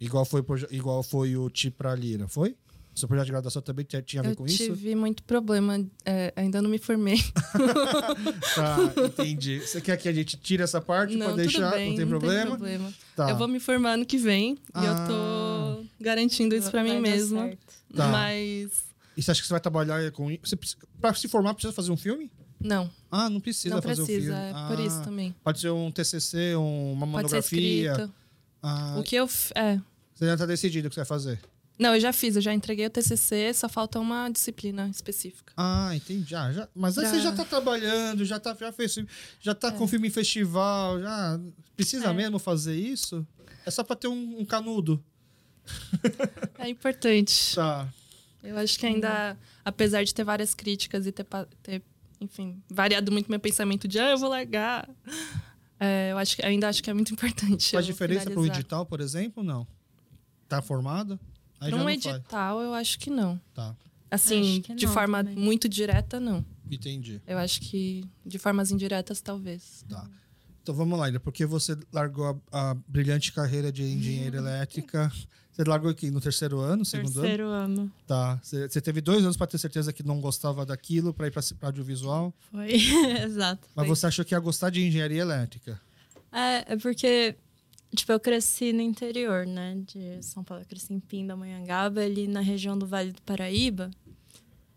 [SPEAKER 1] Igual foi, igual foi o TI para Lira, foi? Seu projeto de graduação também tinha a ver
[SPEAKER 3] eu
[SPEAKER 1] com isso?
[SPEAKER 3] Eu tive muito problema, é, ainda não me formei. [LAUGHS]
[SPEAKER 1] tá, entendi. Você quer que a gente tire essa parte para deixar?
[SPEAKER 3] Bem,
[SPEAKER 1] não tem não problema?
[SPEAKER 3] Tem problema. Tá. Eu vou me formar ano que vem ah. e eu tô ah. garantindo isso para mim mesma. Tá. Mas.
[SPEAKER 1] E você acha que você vai trabalhar com isso? Para se formar, precisa fazer um filme?
[SPEAKER 3] Não.
[SPEAKER 1] Ah, não precisa
[SPEAKER 3] não
[SPEAKER 1] fazer
[SPEAKER 3] precisa,
[SPEAKER 1] o filme.
[SPEAKER 3] É
[SPEAKER 1] ah,
[SPEAKER 3] por isso também.
[SPEAKER 1] Pode ser um TCC, uma monografia.
[SPEAKER 3] Pode ser ah, o que eu é.
[SPEAKER 1] Você já está decidido o que você vai fazer?
[SPEAKER 3] Não, eu já fiz, eu já entreguei o TCC, só falta uma disciplina específica.
[SPEAKER 1] Ah, entendi. Já, já. Mas aí você já está trabalhando, já tá, já fez, já tá é. com filme em festival, já precisa é. mesmo fazer isso? É só para ter um, um, canudo. [LAUGHS]
[SPEAKER 3] É importante.
[SPEAKER 1] Tá.
[SPEAKER 3] Eu acho que ainda, apesar de ter várias críticas e ter, ter enfim, variado muito meu pensamento de, ah, eu vou largar. É, eu acho que, ainda acho que é muito importante.
[SPEAKER 1] Faz diferença para o edital, por exemplo, não? Tá formado?
[SPEAKER 3] Aí Num edital, faz. eu acho que não.
[SPEAKER 1] Tá.
[SPEAKER 3] Assim, de não, forma também. muito direta, não.
[SPEAKER 1] Entendi.
[SPEAKER 3] Eu acho que de formas indiretas, talvez.
[SPEAKER 1] Tá. Então vamos lá, porque você largou a, a brilhante carreira de engenheira elétrica você largou aqui no terceiro ano, segundo
[SPEAKER 2] terceiro
[SPEAKER 1] ano?
[SPEAKER 2] Terceiro ano.
[SPEAKER 1] Tá. Você teve dois anos para ter certeza que não gostava daquilo para ir para audiovisual?
[SPEAKER 2] Foi, [LAUGHS] exato.
[SPEAKER 1] Mas
[SPEAKER 2] foi.
[SPEAKER 1] você achou que ia gostar de engenharia elétrica?
[SPEAKER 2] É, é porque, tipo, eu cresci no interior, né, de São Paulo. Eu cresci em Pindamonhangaba, ali na região do Vale do Paraíba.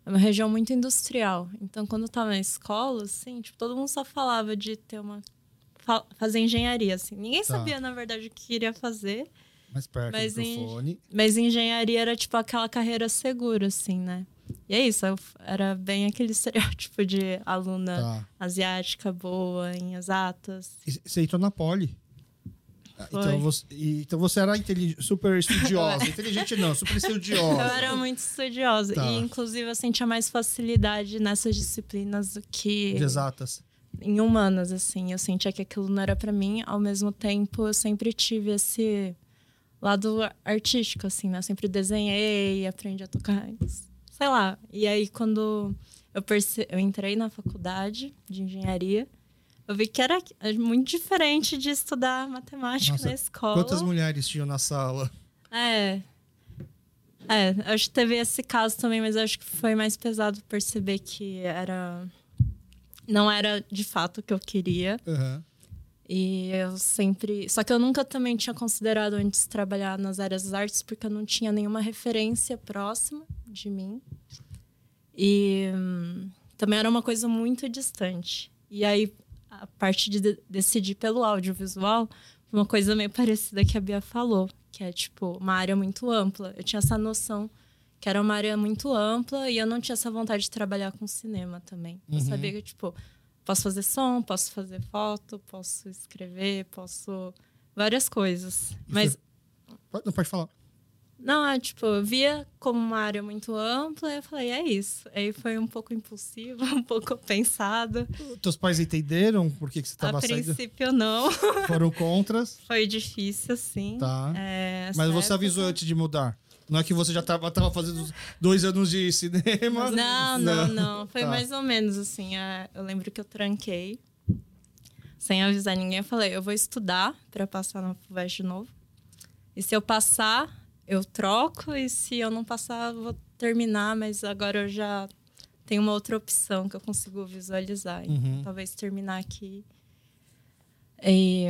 [SPEAKER 2] É uma região muito industrial. Então, quando eu tava na escola, assim, tipo, todo mundo só falava de ter uma... Fazer engenharia, assim. Ninguém tá. sabia, na verdade, o que queria fazer.
[SPEAKER 1] Mais perto mas do microfone.
[SPEAKER 2] Mas engenharia era tipo aquela carreira segura, assim, né? E é isso, eu, era bem aquele [LAUGHS] estereótipo de aluna tá. asiática boa em exatas.
[SPEAKER 1] E você entrou na Poli. Ah, então você, então você era super estudiosa. [LAUGHS] Inteligente não, super estudiosa.
[SPEAKER 2] Eu era muito estudiosa. Tá. E, inclusive, eu sentia mais facilidade nessas disciplinas do que...
[SPEAKER 1] De exatas.
[SPEAKER 2] Em humanas, assim. Eu sentia que aquilo não era para mim. Ao mesmo tempo, eu sempre tive esse lado artístico, assim, né? Eu sempre desenhei, aprendi a tocar, sei lá. E aí, quando eu, perce... eu entrei na faculdade de engenharia, eu vi que era muito diferente de estudar matemática Nossa, na escola.
[SPEAKER 1] Quantas mulheres tinham na sala?
[SPEAKER 2] É. É, acho que teve esse caso também, mas acho que foi mais pesado perceber que era. Não era de fato o que eu queria.
[SPEAKER 1] Uhum.
[SPEAKER 2] E eu sempre. Só que eu nunca também tinha considerado antes trabalhar nas áreas das artes, porque eu não tinha nenhuma referência próxima de mim. E hum, também era uma coisa muito distante. E aí, a parte de, de decidir pelo audiovisual foi uma coisa meio parecida que a Bia falou, que é tipo uma área muito ampla. Eu tinha essa noção que era uma área muito ampla e eu não tinha essa vontade de trabalhar com cinema também. Uhum. Eu sabia que, tipo, Posso fazer som, posso fazer foto, posso escrever, posso. várias coisas. Mas.
[SPEAKER 1] Não pode falar.
[SPEAKER 2] Não, é, tipo, eu via como uma área muito ampla e eu falei, é isso. Aí foi um pouco impulsivo, [LAUGHS] um pouco pensado.
[SPEAKER 1] Teus pais entenderam por que, que você estava
[SPEAKER 2] saindo? A princípio, não.
[SPEAKER 1] Foram contras? [LAUGHS]
[SPEAKER 2] Foi difícil, sim.
[SPEAKER 1] Tá. É, Mas você época... avisou antes de mudar? Não é que você já estava tava fazendo dois anos de cinema?
[SPEAKER 2] Não, não, não. Foi tá. mais ou menos assim. É, eu lembro que eu tranquei. Sem avisar ninguém, eu falei, eu vou estudar para passar na FUVEST de novo. E se eu passar, eu troco. E se eu não passar, eu vou terminar. Mas agora eu já tenho uma outra opção que eu consigo visualizar. Uhum. Talvez terminar aqui. E...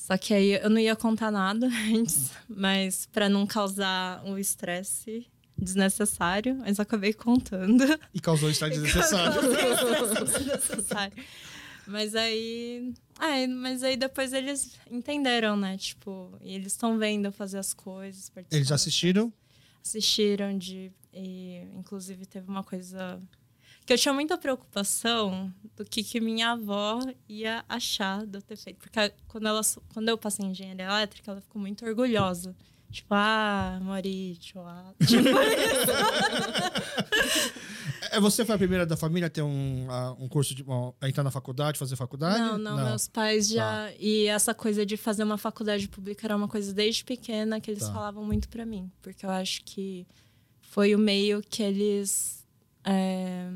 [SPEAKER 2] Só que aí eu não ia contar nada [LAUGHS] antes, mas para não causar um estresse desnecessário, mas acabei contando.
[SPEAKER 1] E causou estresse [LAUGHS] desnecessário.
[SPEAKER 2] desnecessário. Mas aí. Ah, mas aí depois eles entenderam, né? Tipo, e eles estão vendo eu fazer as coisas.
[SPEAKER 1] Eles assistiram?
[SPEAKER 2] Assistiram de. E, inclusive teve uma coisa que eu tinha muita preocupação do que, que minha avó ia achar de eu ter feito. Porque quando, ela, quando eu passei em engenharia elétrica, ela ficou muito orgulhosa. Tipo, ah, Maurício, ah. [LAUGHS] Tipo isso.
[SPEAKER 1] É, você foi a primeira da família a ter um, um curso de. a entrar na faculdade, fazer faculdade?
[SPEAKER 2] Não, não, não. meus pais já. Tá. E essa coisa de fazer uma faculdade pública era uma coisa desde pequena que eles tá. falavam muito para mim. Porque eu acho que foi o meio que eles. É...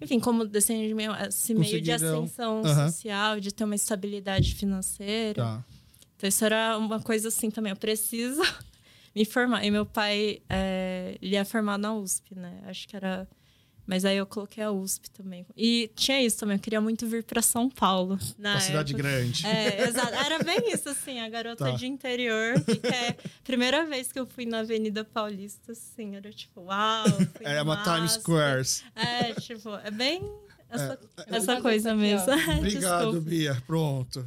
[SPEAKER 2] Enfim, como descende esse meio de ascensão uhum. social, de ter uma estabilidade financeira. Tá. Então, isso era uma coisa assim também. Eu preciso [LAUGHS] me formar. E meu pai, é, ele ia formar na USP, né? Acho que era mas aí eu coloquei a USP também. E tinha isso também, eu queria muito vir para São Paulo.
[SPEAKER 1] Na cidade grande.
[SPEAKER 2] É, exato. Era bem isso, assim, a garota tá. de interior. Que é primeira vez que eu fui na Avenida Paulista, assim, era tipo, uau.
[SPEAKER 1] É uma Times Square.
[SPEAKER 2] É, tipo, é bem essa, é, essa coisa mesmo. [LAUGHS]
[SPEAKER 1] Obrigado, Bia. Pronto.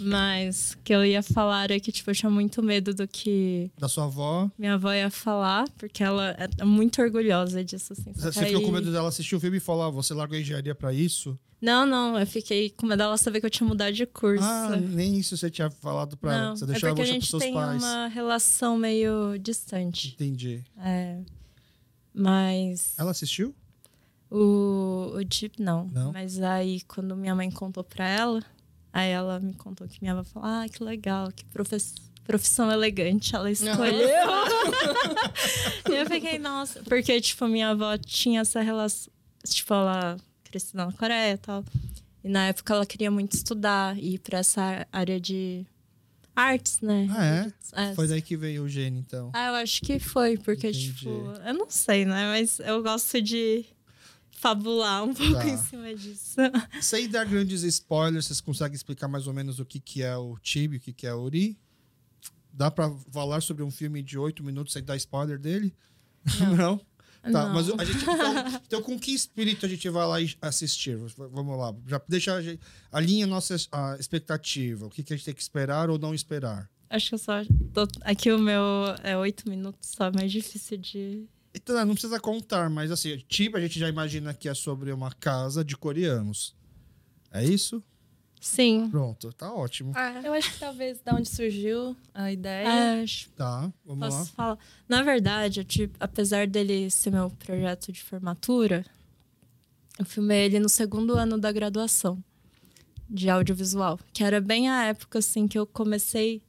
[SPEAKER 2] Mas o que eu ia falar é que, tipo, eu tinha muito medo do que.
[SPEAKER 1] Da sua avó?
[SPEAKER 2] Minha avó ia falar, porque ela é muito orgulhosa disso, assim.
[SPEAKER 1] Você aí... ficou com medo dela assistir o filme e falar, você largou a engenharia pra isso?
[SPEAKER 2] Não, não, eu fiquei com medo dela saber que eu tinha mudado de curso.
[SPEAKER 1] Ah, nem isso você tinha falado pra ela. Você deixou
[SPEAKER 2] é porque
[SPEAKER 1] ela
[SPEAKER 2] a gente
[SPEAKER 1] tem pais.
[SPEAKER 2] uma relação meio distante.
[SPEAKER 1] Entendi.
[SPEAKER 2] É. Mas.
[SPEAKER 1] Ela assistiu?
[SPEAKER 2] O, o Jeep, não.
[SPEAKER 1] não.
[SPEAKER 2] Mas aí, quando minha mãe contou pra ela, aí ela me contou que minha avó falou: Ah, que legal, que profissão elegante ela escolheu. [LAUGHS] e eu fiquei, nossa, porque, tipo, minha avó tinha essa relação. Tipo, ela cresceu na Coreia e tal. E na época ela queria muito estudar e ir pra essa área de artes, né?
[SPEAKER 1] Ah, é? é? Foi daí que veio o gene, então.
[SPEAKER 2] Ah, eu acho que foi, porque, Entendi. tipo, eu não sei, né? Mas eu gosto de fabular um pouco tá. em cima disso. [LAUGHS]
[SPEAKER 1] Sem dar grandes spoilers, vocês conseguem explicar mais ou menos o que, que é o Tibi, o que, que é o Uri? Dá para falar sobre um filme de oito minutos sem dar spoiler dele? [LAUGHS] Não. Não? Tá, Não. mas a gente. Então, [LAUGHS] então, com que espírito a gente vai lá assistir? Vamos lá. Já deixa a, gente, a linha nossa a expectativa. O que, que a gente tem que esperar ou não esperar?
[SPEAKER 2] Acho que eu só. Tô, aqui o meu é oito minutos, só é mais difícil de
[SPEAKER 1] então, não precisa contar, mas assim, tipo, a gente já imagina que é sobre uma casa de coreanos. É isso?
[SPEAKER 2] Sim.
[SPEAKER 1] Pronto, tá ótimo.
[SPEAKER 3] É, eu acho que talvez da onde surgiu a ideia.
[SPEAKER 2] É,
[SPEAKER 1] tá, vamos
[SPEAKER 2] posso
[SPEAKER 1] lá.
[SPEAKER 2] Falar. Na verdade, eu, tipo, apesar dele ser meu projeto de formatura, eu filmei ele no segundo ano da graduação de audiovisual, que era bem a época assim que eu comecei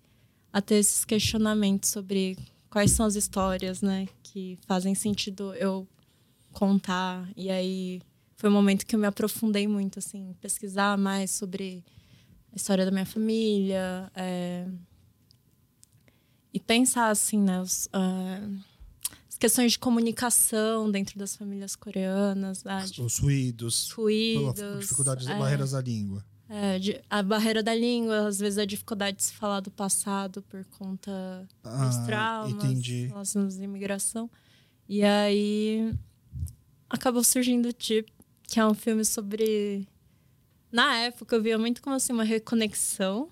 [SPEAKER 2] a ter esses questionamentos sobre quais são as histórias, né, que fazem sentido eu contar. E aí foi um momento que eu me aprofundei muito, assim, pesquisar mais sobre a história da minha família. É... E pensar, assim, né, os, uh, as questões de comunicação dentro das famílias coreanas.
[SPEAKER 1] Ah, os ruídos.
[SPEAKER 2] Os ruídos.
[SPEAKER 1] Dificuldades, é, barreiras da língua.
[SPEAKER 2] É, a barreira da língua, às vezes a dificuldade de se falar do passado por conta ah, dos traumas
[SPEAKER 1] entendi.
[SPEAKER 2] relacionados à imigração. E aí acabou surgindo o Tip, que é um filme sobre. Na época eu via muito como assim, uma reconexão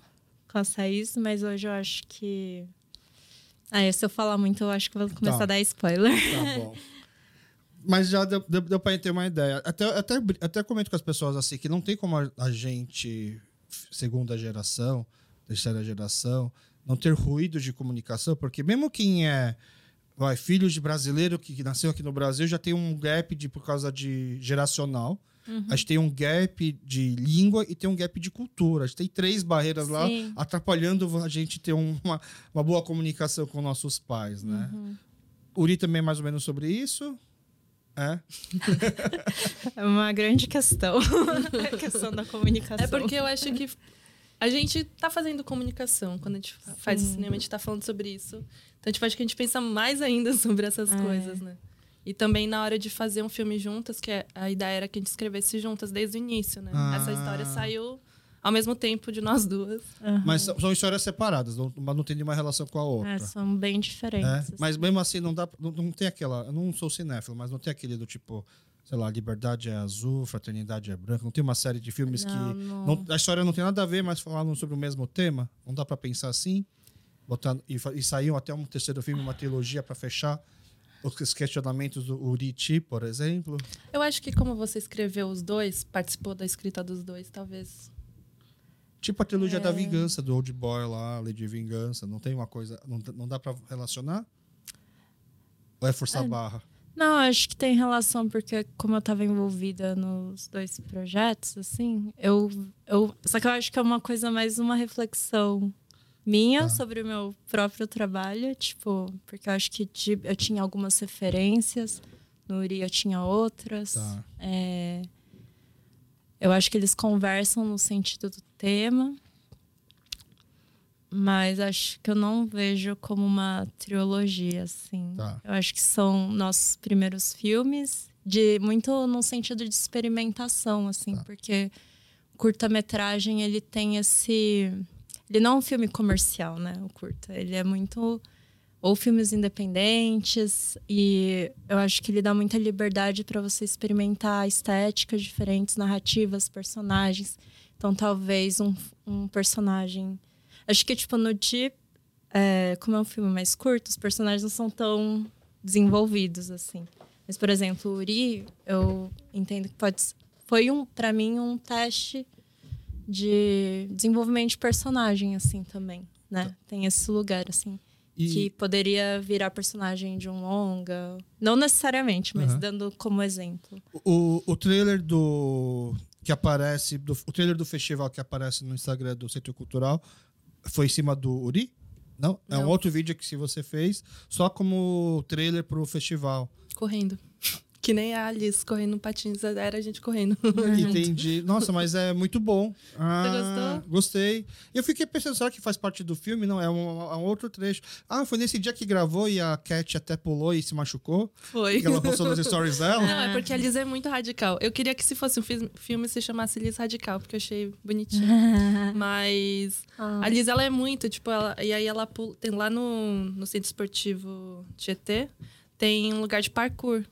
[SPEAKER 2] com a Thaís, mas hoje eu acho que. Aí, se eu falar muito, eu acho que vou começar tá. a dar spoiler.
[SPEAKER 1] Tá bom. [LAUGHS] Mas já deu, deu, deu pra ter uma ideia. Até, até, até comento com as pessoas assim que não tem como a, gente, segunda geração, terceira geração, não ter ruído de comunicação, porque mesmo quem é vai, filho de brasileiro que, que nasceu aqui no Brasil já tem um gap de, por causa de geracional. Uhum. A gente tem um gap de língua e tem um gap de cultura. A gente tem três barreiras Sim. lá atrapalhando a gente ter uma, uma boa comunicação com nossos pais, né? Uhum. Uri também é mais ou menos sobre isso. É?
[SPEAKER 2] é uma grande questão. [LAUGHS] a questão da comunicação.
[SPEAKER 3] É porque eu acho que a gente tá fazendo comunicação quando a gente faz Sim. cinema, a gente tá falando sobre isso. Então, tipo, acho que a gente pensa mais ainda [LAUGHS] sobre essas é. coisas, né? E também na hora de fazer um filme juntas, que é, a ideia era que a gente escrevesse juntas desde o início, né? Ah. Essa história saiu ao mesmo tempo de nós duas.
[SPEAKER 1] Uhum. Mas são histórias separadas, não, não tem nenhuma relação com a outra.
[SPEAKER 2] É, são bem diferentes. É?
[SPEAKER 1] Assim. Mas mesmo assim, não dá. Não, não, tem aquela. Eu não sou cinéfilo, mas não tem aquele do tipo. Sei lá, Liberdade é azul, Fraternidade é branca. Não tem uma série de filmes não, que. Não. a história não tem nada a ver, mas falaram sobre o mesmo tema. Não dá para pensar assim. Botar, e, e saiu até um terceiro filme, uma trilogia para fechar os questionamentos do Uriti, por exemplo?
[SPEAKER 3] Eu acho que como você escreveu os dois, participou da escrita dos dois, talvez.
[SPEAKER 1] Tipo a trilogia é... da vingança do Old Boy lá, Lady Vingança. Não tem uma coisa. Não, não dá para relacionar? Ou é forçar é, barra?
[SPEAKER 2] Não, acho que tem relação, porque como eu estava envolvida nos dois projetos, assim, eu, eu. Só que eu acho que é uma coisa mais uma reflexão minha ah. sobre o meu próprio trabalho, tipo, porque eu acho que eu tinha algumas referências, no Uri eu tinha outras. Tá. É, eu acho que eles conversam no sentido do tema mas acho que eu não vejo como uma trilogia, assim. Tá. Eu acho que são nossos primeiros filmes, de muito no sentido de experimentação, assim, tá. porque curta-metragem ele tem esse. Ele não é um filme comercial, né? O curta. Ele é muito. Ou filmes independentes, e eu acho que ele dá muita liberdade para você experimentar estéticas diferentes, narrativas, personagens. Então, talvez um, um personagem Acho que, tipo, no Ti, é, como é um filme mais curto, os personagens não são tão desenvolvidos, assim. Mas, por exemplo, o Uri, eu entendo que pode... Foi, um, para mim, um teste de desenvolvimento de personagem, assim, também, né? Tá. Tem esse lugar, assim. E... Que poderia virar personagem de um longa. Não necessariamente, mas uhum. dando como exemplo.
[SPEAKER 1] O, o trailer do. Que aparece. Do, o trailer do festival que aparece no Instagram do Centro Cultural foi em cima do Uri? Não? É um outro vídeo que você fez só como trailer pro festival.
[SPEAKER 3] Correndo. [LAUGHS] Que nem a Alice correndo no patins, era a gente correndo. [LAUGHS]
[SPEAKER 1] Entendi. Nossa, mas é muito bom. [LAUGHS]
[SPEAKER 3] Ah, Você gostou?
[SPEAKER 1] Gostei. Eu fiquei pensando, será que faz parte do filme? Não, é um, é um, outro trecho. Ah, foi nesse dia que gravou e a Cat até pulou e se machucou?
[SPEAKER 3] Foi.
[SPEAKER 1] Que ela postou nos stories [LAUGHS] dela?
[SPEAKER 3] Não, é porque a Liz é muito radical. Eu queria que se fosse um filme se chamasse Liz Radical, porque eu achei bonitinho. mas ah. a Liz, ela é muito, tipo, ela, e aí ela pula, tem lá no, no centro esportivo Tietê, tem um lugar de parkour.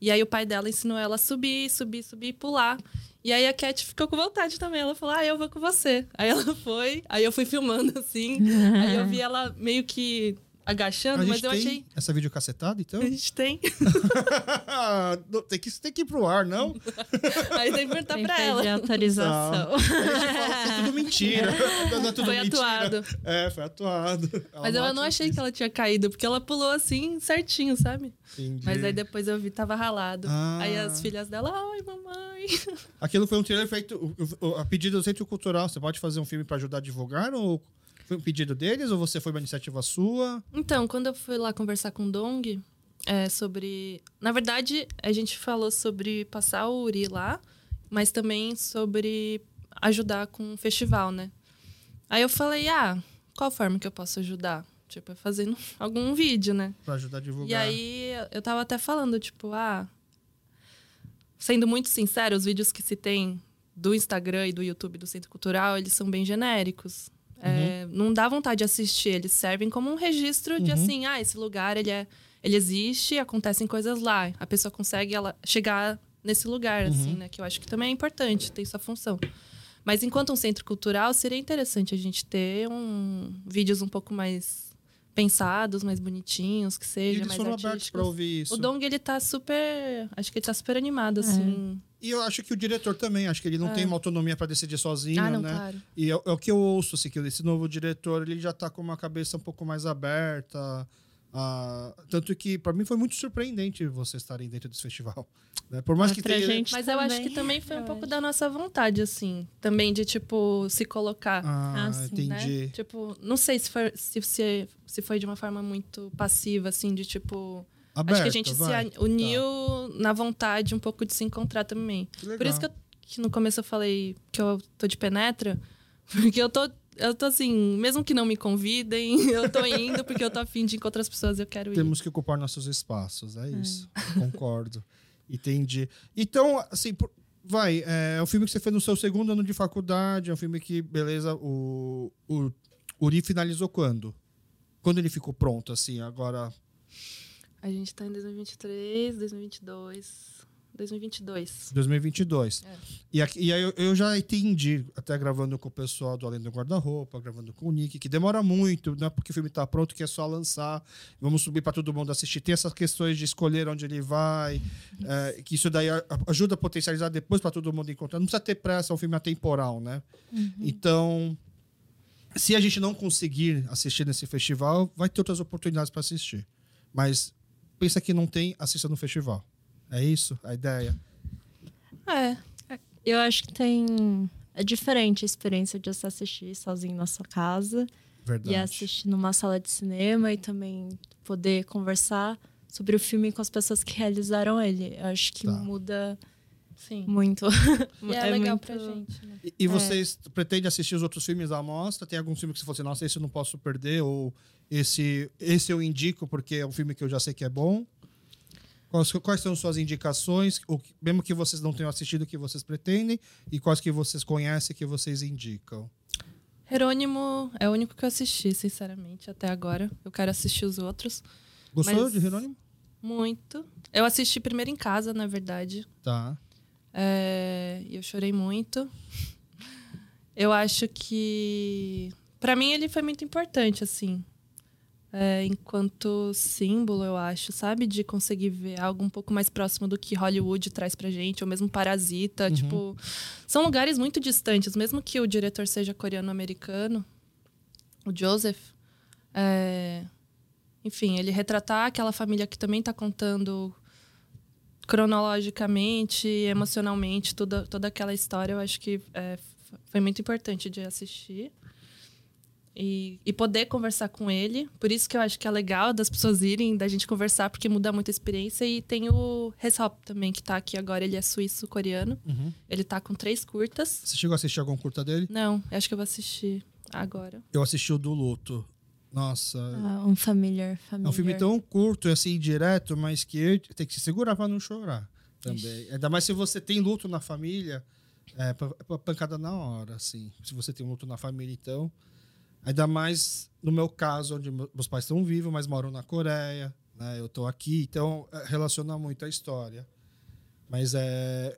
[SPEAKER 3] E aí o pai dela ensinou ela a subir, subir, subir e pular. E aí a Cat ficou com vontade também. Ela falou: Ah, eu vou com você. Aí ela [LAUGHS] foi, aí eu fui filmando assim. aí eu vi ela meio que agachando, mas eu achei.
[SPEAKER 1] Essa videocassetada, então? A
[SPEAKER 3] gente tem. [LAUGHS]
[SPEAKER 1] tem, que, tem que ir pro ar, não? [LAUGHS]
[SPEAKER 3] Aí tem que perguntar tem pra ela.
[SPEAKER 2] De autorização.
[SPEAKER 1] Não. A gente fala, é tudo mentira. [LAUGHS] É tudo
[SPEAKER 3] foi
[SPEAKER 1] mentira.
[SPEAKER 3] atuado.
[SPEAKER 1] É, foi atuado.
[SPEAKER 3] Ela mas eu não achei que ela tinha caído, porque ela pulou assim, certinho, sabe? Entendi. Mas aí depois eu vi tava ralado. Ah. Aí as filhas dela, ai, mamãe.
[SPEAKER 1] Aquilo foi um trailer feito a pedido do Centro Cultural. Você pode fazer um filme para ajudar a divulgar ou foi um pedido deles ou você foi uma iniciativa sua?
[SPEAKER 3] Então, quando eu fui lá conversar com o Dong é, sobre. Na verdade, a gente falou sobre passar o Uri lá, mas também sobre ajudar com o festival, né? Aí eu falei, ah, qual forma que eu posso ajudar? Tipo, fazendo [LAUGHS] algum vídeo, né?
[SPEAKER 1] Pra ajudar a divulgar.
[SPEAKER 3] E aí eu tava até falando, tipo, ah. Sendo muito sincero, os vídeos que se tem do Instagram e do YouTube do Centro Cultural, eles são bem genéricos. É, não dá vontade de assistir, eles servem como um registro de uhum. assim, ah, esse lugar ele, é, ele existe, acontecem coisas lá. A pessoa consegue ela, chegar nesse lugar, uhum. assim, né? Que eu acho que também é importante, tem sua função. Mas enquanto um centro cultural, seria interessante a gente ter um, vídeos um pouco mais pensados, mais bonitinhos, que seja,
[SPEAKER 1] eles
[SPEAKER 3] mais
[SPEAKER 1] foram
[SPEAKER 3] artísticos.
[SPEAKER 1] abertos pra ouvir isso.
[SPEAKER 3] O Dong, ele tá super... Acho que ele tá super animado, assim.
[SPEAKER 1] E eu acho que o diretor também, acho que ele não é. tem uma autonomia para decidir sozinho,
[SPEAKER 3] ah, não,
[SPEAKER 1] né?
[SPEAKER 3] Claro.
[SPEAKER 1] E é, é, o que eu ouço, assim, que esse novo diretor, ele já tá com uma cabeça um pouco mais aberta. Uh, tanto que, para mim, foi muito surpreendente vocês estarem dentro desse festival. Né? Por mais que tenha...
[SPEAKER 3] Gente Mas também, eu acho que também foi um pouco da nossa vontade, assim. Também de, tipo, se colocar.
[SPEAKER 1] Ah, assim, entendi.
[SPEAKER 3] Né? Tipo, não sei se foi, se, se, se foi de uma forma muito passiva, assim, de, tipo
[SPEAKER 1] Aberta,
[SPEAKER 3] Acho que a gente
[SPEAKER 1] vai.
[SPEAKER 3] se uniu tá. na vontade um pouco de se encontrar também. Por isso que, eu, que, no começo eu falei que eu tô de penetra, [LAUGHS] porque eu tô. Eu tô assim, mesmo que não me convidem, [LAUGHS] eu tô indo porque eu tô afim de encontrar as pessoas, eu quero
[SPEAKER 1] ir. Temos que ocupar nossos espaços, é isso. [LAUGHS] É. Concordo. Entendi. Então, assim, por, vai, é, é um filme que você fez no seu segundo ano de faculdade, é um filme que, beleza, o, o Uri finalizou quando? Quando ele ficou pronto, assim, agora
[SPEAKER 3] a gente tá em 2023, 2022. 2022.
[SPEAKER 1] 2022. É. E, aqui, e aí eu, eu, já entendi, até gravando com o pessoal do Além do Guarda-Roupa, gravando com o Nick, que demora muito, não é porque o filme está pronto que é só lançar, vamos subir para todo mundo assistir. Tem essas questões de escolher onde ele vai, é, que isso daí ajuda a potencializar depois para todo mundo encontrar. Não precisa ter pressa, é um filme atemporal, né? Uhum. Então, se a gente não conseguir assistir nesse festival, vai ter outras oportunidades para assistir. Mas pensa que não tem, assista no festival. É isso a ideia?
[SPEAKER 2] É. Eu acho que tem. É diferente a experiência de você assistir sozinho na sua casa. Verdade. E assistir numa sala de cinema e também poder conversar sobre o filme com as pessoas que realizaram ele. Eu acho que tá. muda Sim. muito. [LAUGHS]
[SPEAKER 3] E é, é legal muito... pra gente. Né?
[SPEAKER 1] E, e, vocês é. pretendem assistir os outros filmes da mostra? Tem algum filme que você fosse, nossa, esse eu não posso perder? Ou esse, esse eu indico porque é um filme que eu já sei que é bom? Quais, quais são suas indicações, o, mesmo que vocês não tenham assistido o que vocês pretendem, e quais que vocês conhecem que vocês indicam?
[SPEAKER 3] Jerônimo é o único que eu assisti, sinceramente, até agora. Eu quero assistir os outros.
[SPEAKER 1] Gostou de Jerônimo?
[SPEAKER 3] Muito. Eu assisti primeiro em casa, na verdade.
[SPEAKER 1] Tá.
[SPEAKER 3] É, eu chorei muito. Eu acho que. para mim, ele foi muito importante, assim é, enquanto símbolo, eu acho, sabe? De conseguir ver algo um pouco mais próximo do que Hollywood traz pra gente, ou mesmo Parasita. Uhum. Tipo, são lugares muito distantes, mesmo que o diretor seja coreano-americano, o Joseph. É, enfim, ele retratar aquela família que também está contando cronologicamente, emocionalmente, toda, toda aquela história, eu acho que é, foi muito importante de assistir e, e poder conversar com ele. Por isso que eu acho que é legal das pessoas irem, da gente conversar, porque muda muito a experiência. E tem o Heshop também, que tá aqui agora. Ele é suíço-coreano. Uhum. Ele tá com três curtas.
[SPEAKER 1] Você chegou a assistir algum curta dele?
[SPEAKER 3] Não, acho que eu vou assistir agora.
[SPEAKER 1] Eu assisti o do Luto. Nossa.
[SPEAKER 2] Ah, um familiar, familiar.
[SPEAKER 1] É um filme tão curto e assim, direto, mas que tem que se segurar para não chorar também. Ixi. Ainda mais se você tem luto na família, é, é pancada na hora, assim. Se você tem luto na família, então Ainda mais no meu caso, onde meus pais estão vivos, mas moram na Coreia, né? Eu estou aqui, então é, relaciona muito a história. Mas é.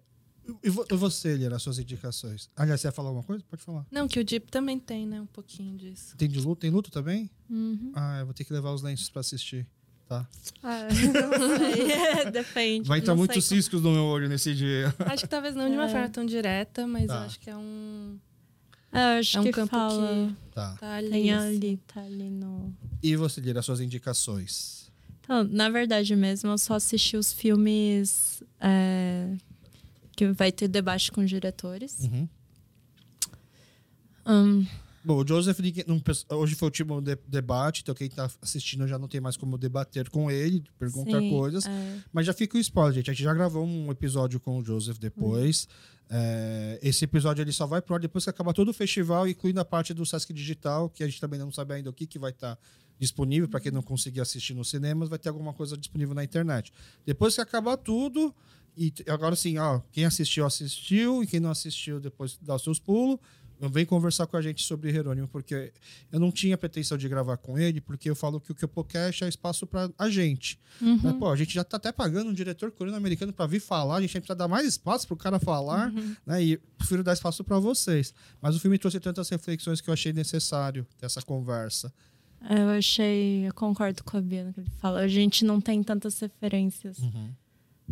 [SPEAKER 1] E você, Lira, as suas indicações? Aliás, você ia falar alguma coisa? Pode falar.
[SPEAKER 3] Não, que o Deep também tem, né? Um pouquinho disso.
[SPEAKER 1] Tem de luto? Tem luto também?
[SPEAKER 2] Uhum.
[SPEAKER 1] Ah, eu vou ter que levar os lenços para assistir. Tá.
[SPEAKER 2] Ah, [LAUGHS] não sei. [LAUGHS] Depende.
[SPEAKER 1] Vai estar muitos ciscos no meu olho nesse dia.
[SPEAKER 3] Acho que talvez não de uma é. forma tão direta, mas tá. acho que é um
[SPEAKER 2] é, acho é um que campo fala.
[SPEAKER 3] que tá. tá
[SPEAKER 2] ali. Tem ali, tá ali no.
[SPEAKER 1] E você dirá suas indicações?
[SPEAKER 2] Então, na verdade mesmo, eu só assisti os filmes é, que vai ter debate com os diretores.
[SPEAKER 1] Uhum.
[SPEAKER 2] Um,
[SPEAKER 1] Bom, o Joseph hoje foi o último de, debate, então quem está assistindo já não tem mais como debater com ele, perguntar sim, coisas. É. Mas já fica o spoiler, gente. A gente já gravou um episódio com o Joseph depois. Hum. É, esse episódio ele só vai pro ar depois que acabar todo o festival, incluindo a parte do Sesc Digital, que a gente também não sabe ainda o que, que vai estar tá disponível para quem não conseguir assistir nos cinemas, vai ter alguma coisa disponível na internet. Depois que acabar tudo, e agora sim, ó, quem assistiu, assistiu, e quem não assistiu, depois dá os seus pulos vem conversar com a gente sobre Jerônimo, porque eu não tinha pretensão de gravar com ele, porque eu falo que o podcast é espaço para a gente. Uhum. Mas, pô, a gente já está até pagando um diretor coreano-americano para vir falar, a gente precisa dar mais espaço para o cara falar, uhum. né? E prefiro dar espaço para vocês. Mas o filme trouxe tantas reflexões que eu achei necessário ter essa conversa.
[SPEAKER 2] Eu achei, eu concordo com a Bia que ele fala. A gente não tem tantas referências
[SPEAKER 1] uhum.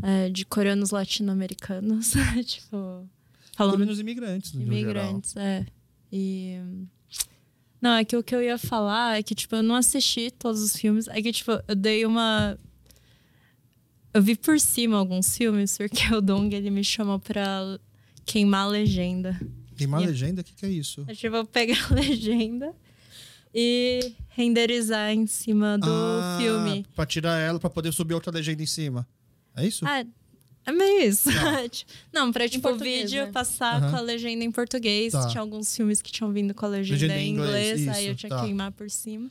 [SPEAKER 2] é, de coreanos latino-americanos, [LAUGHS] tipo
[SPEAKER 1] Falando imigrantes, no
[SPEAKER 2] Imigrantes, geral. é. E. Não, é que o que eu ia falar é que, tipo, eu não assisti todos os filmes. É que, tipo, eu dei uma. Eu vi por cima alguns filmes, porque [LAUGHS] o Dong ele me chamou pra queimar a legenda.
[SPEAKER 1] Queimar a legenda? O que, que é isso?
[SPEAKER 2] Eu, tipo, pegar a [LAUGHS] legenda e renderizar em cima do ah, filme.
[SPEAKER 1] Pra tirar ela pra poder subir outra legenda em cima. É isso?
[SPEAKER 2] Ah, é meio isso. Não, [LAUGHS] não pra, tipo, o vídeo né? passar uhum. com a legenda em português. Tá. Tinha alguns filmes que tinham vindo com a legenda, legenda em inglês, inglês aí eu tinha tá. que queimar por cima.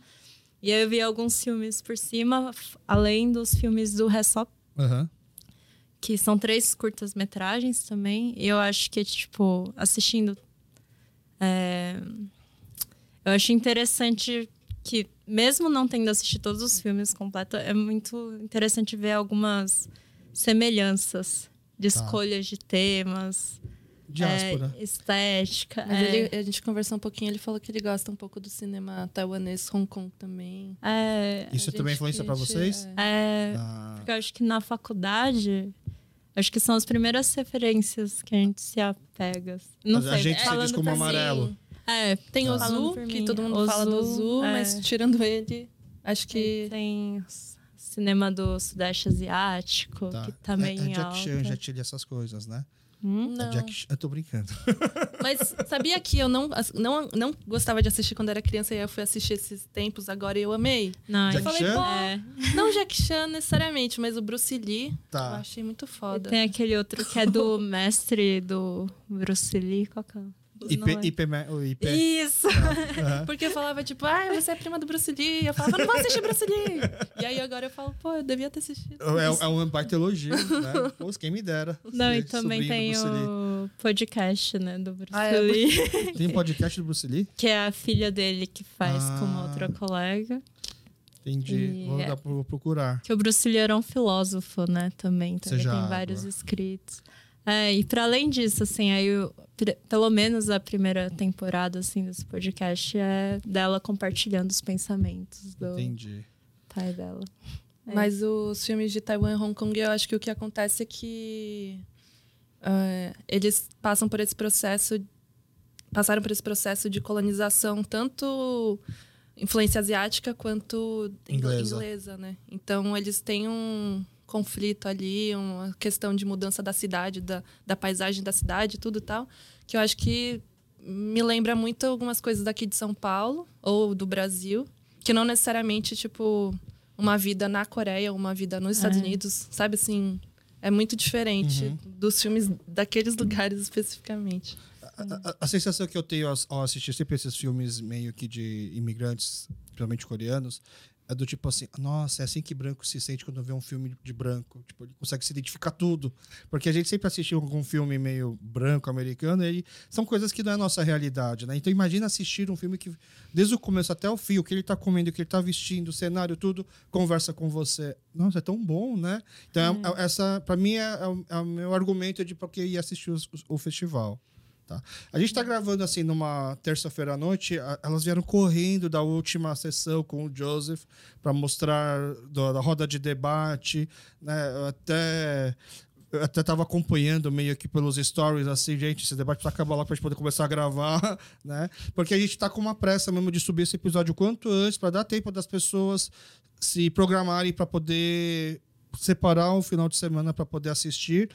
[SPEAKER 2] E aí eu vi alguns filmes por cima, além dos filmes do Ressop.
[SPEAKER 1] Uhum.
[SPEAKER 2] Que são três curtas-metragens também. E eu acho que, tipo, assistindo. É... Eu acho interessante que, mesmo não tendo assistido todos os filmes completos, é muito interessante ver algumas semelhanças de tá. escolhas de temas.
[SPEAKER 1] Diáspora.
[SPEAKER 2] É, estética.
[SPEAKER 3] Mas é. ele, a gente conversou um pouquinho, ele falou que ele gosta um pouco do cinema taiwanês, Hong Kong também.
[SPEAKER 2] É,
[SPEAKER 1] Isso também influência para vocês?
[SPEAKER 2] É, ah. porque eu acho que na faculdade Acho que são as primeiras referências que a gente se apega. Não
[SPEAKER 1] a
[SPEAKER 2] sei.
[SPEAKER 1] A gente se diz como amarelo.
[SPEAKER 3] É, tem o Zu, que todo mundo fala do Zu, é. mas tirando ele, acho que.
[SPEAKER 2] Tem cinema do Sudeste Asiático, tá. que também é, é, é
[SPEAKER 1] Jack Chan, Jet Li, essas coisas, né?
[SPEAKER 3] Hum?
[SPEAKER 1] Não. Jack, eu tô brincando. [LAUGHS]
[SPEAKER 3] Mas sabia que eu não, não, não gostava de assistir quando era criança e eu fui assistir esses tempos agora e eu amei.
[SPEAKER 2] Não,
[SPEAKER 3] Jack
[SPEAKER 2] eu falei,
[SPEAKER 3] Chan? pô, é. não Jack Chan necessariamente, mas o Bruce Lee tá. eu achei muito foda.
[SPEAKER 2] E tem aquele outro que é do [LAUGHS] mestre do Bruce Lee, qual que é?
[SPEAKER 1] IP, IP, o IP.
[SPEAKER 3] Isso! Uhum. [LAUGHS] Porque eu falava, tipo, ah, você é prima do Bruce Lee. Eu falava, não vou assistir Bruce Lee. E aí agora eu falo, pô, eu devia ter assistido.
[SPEAKER 1] É, é um baita elogio, né? [LAUGHS] Pô, quem me dera.
[SPEAKER 2] Não, e também tem o podcast, né, do Bruce ah, é, Lee.
[SPEAKER 1] Tem um podcast do Bruce Lee?
[SPEAKER 2] Que é a filha dele que faz ah. com uma outra colega.
[SPEAKER 1] Entendi. E vou, é, vou procurar.
[SPEAKER 2] Que o Bruce Lee era um filósofo, né, também. Então ele tem vários escritos. É, e para além disso, assim, aí eu, pelo menos a primeira temporada assim desse podcast é dela compartilhando os pensamentos do
[SPEAKER 1] Entendi.
[SPEAKER 2] pai dela.
[SPEAKER 3] É. Mas os filmes de Taiwan e Hong Kong, eu acho que o que acontece é que uh, eles passam por esse processo, passaram por esse processo de colonização tanto influência asiática quanto inglesa, inglesa né? Então eles têm um conflito ali, uma questão de mudança da cidade, da, da paisagem da cidade, tudo tal, que eu acho que me lembra muito algumas coisas daqui de São Paulo ou do Brasil, que não necessariamente, tipo, uma vida na Coreia, uma vida nos Estados é. Unidos, sabe assim, é muito diferente uhum. dos filmes daqueles lugares especificamente.
[SPEAKER 1] A, a, a, sensação que eu tenho ao, ao assistir sempre esses filmes meio que de imigrantes, principalmente coreanos, é do tipo assim, nossa, é assim que branco se sente quando vê um filme de branco. Tipo, ele consegue se identificar tudo. Porque a gente sempre assistiu algum filme meio branco, americano, e são coisas que não é a nossa realidade, né? Então imagina assistir um filme que, desde o começo até o fim, o que ele está comendo, o que ele está vestindo, o cenário, tudo, conversa com você. Nossa, é tão bom, né? Então, hum. essa, para mim, é, é, é, o meu argumento de porque ir assistir o, o festival. Tá? A gente está gravando assim numa terça-feira à noite. Elas vieram correndo da última sessão com o Joseph para mostrar do, da roda de debate. Né? Até eu até estava acompanhando meio que pelos stories, assim, gente, esse debate vai acabar lá para a gente poder começar a gravar, [LAUGHS] né? Porque a gente está com uma pressa mesmo de subir esse episódio quanto antes, para dar tempo das pessoas se programarem para poder separar o final de semana para poder assistir.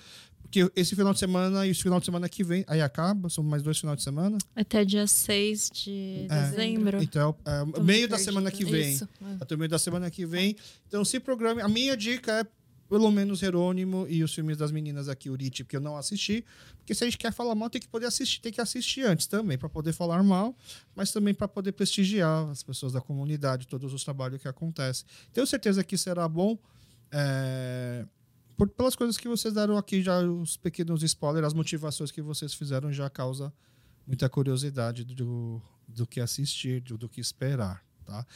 [SPEAKER 1] Porque esse final de semana e esse final de semana que vem, aí acaba, são mais dois finais de semana.
[SPEAKER 2] Até dia 6 de é. dezembro.
[SPEAKER 1] Então, é, meio perdido. da semana que vem. Isso. Até o meio da semana que vem. Então, se programe. A minha dica é pelo menos Jerônimo e os filmes das meninas aqui, Uriti, porque eu não assisti. Porque se a gente quer falar mal, tem que poder assistir, tem que assistir antes também, para poder falar mal, mas também para poder prestigiar as pessoas da comunidade, todos os trabalhos que acontecem. Tenho certeza que será bom. É por, pelas coisas que vocês deram aqui, já os pequenos spoilers, as motivações que vocês fizeram já causa muita curiosidade do, do que assistir, do, do que esperar, tá?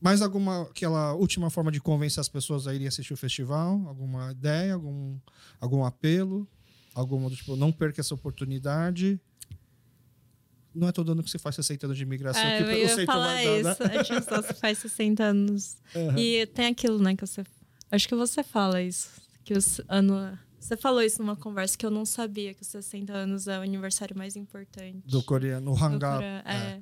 [SPEAKER 1] Mais alguma aquela última forma de convencer as pessoas a irem assistir o festival? Alguma ideia, algum algum apelo, alguma do tipo, não perca essa oportunidade? Não é todo ano que você faz 60 anos de imigração.
[SPEAKER 2] É,
[SPEAKER 1] que
[SPEAKER 2] eu ia falar dar, isso. Né? A gente só faz 60 anos. [LAUGHS] Uhum. E tem aquilo, né, que você... Acho que você fala isso que os você falou isso numa conversa que eu não sabia que os 60 anos é o aniversário mais importante.
[SPEAKER 1] Do coreano, o Hangap.
[SPEAKER 2] É. é.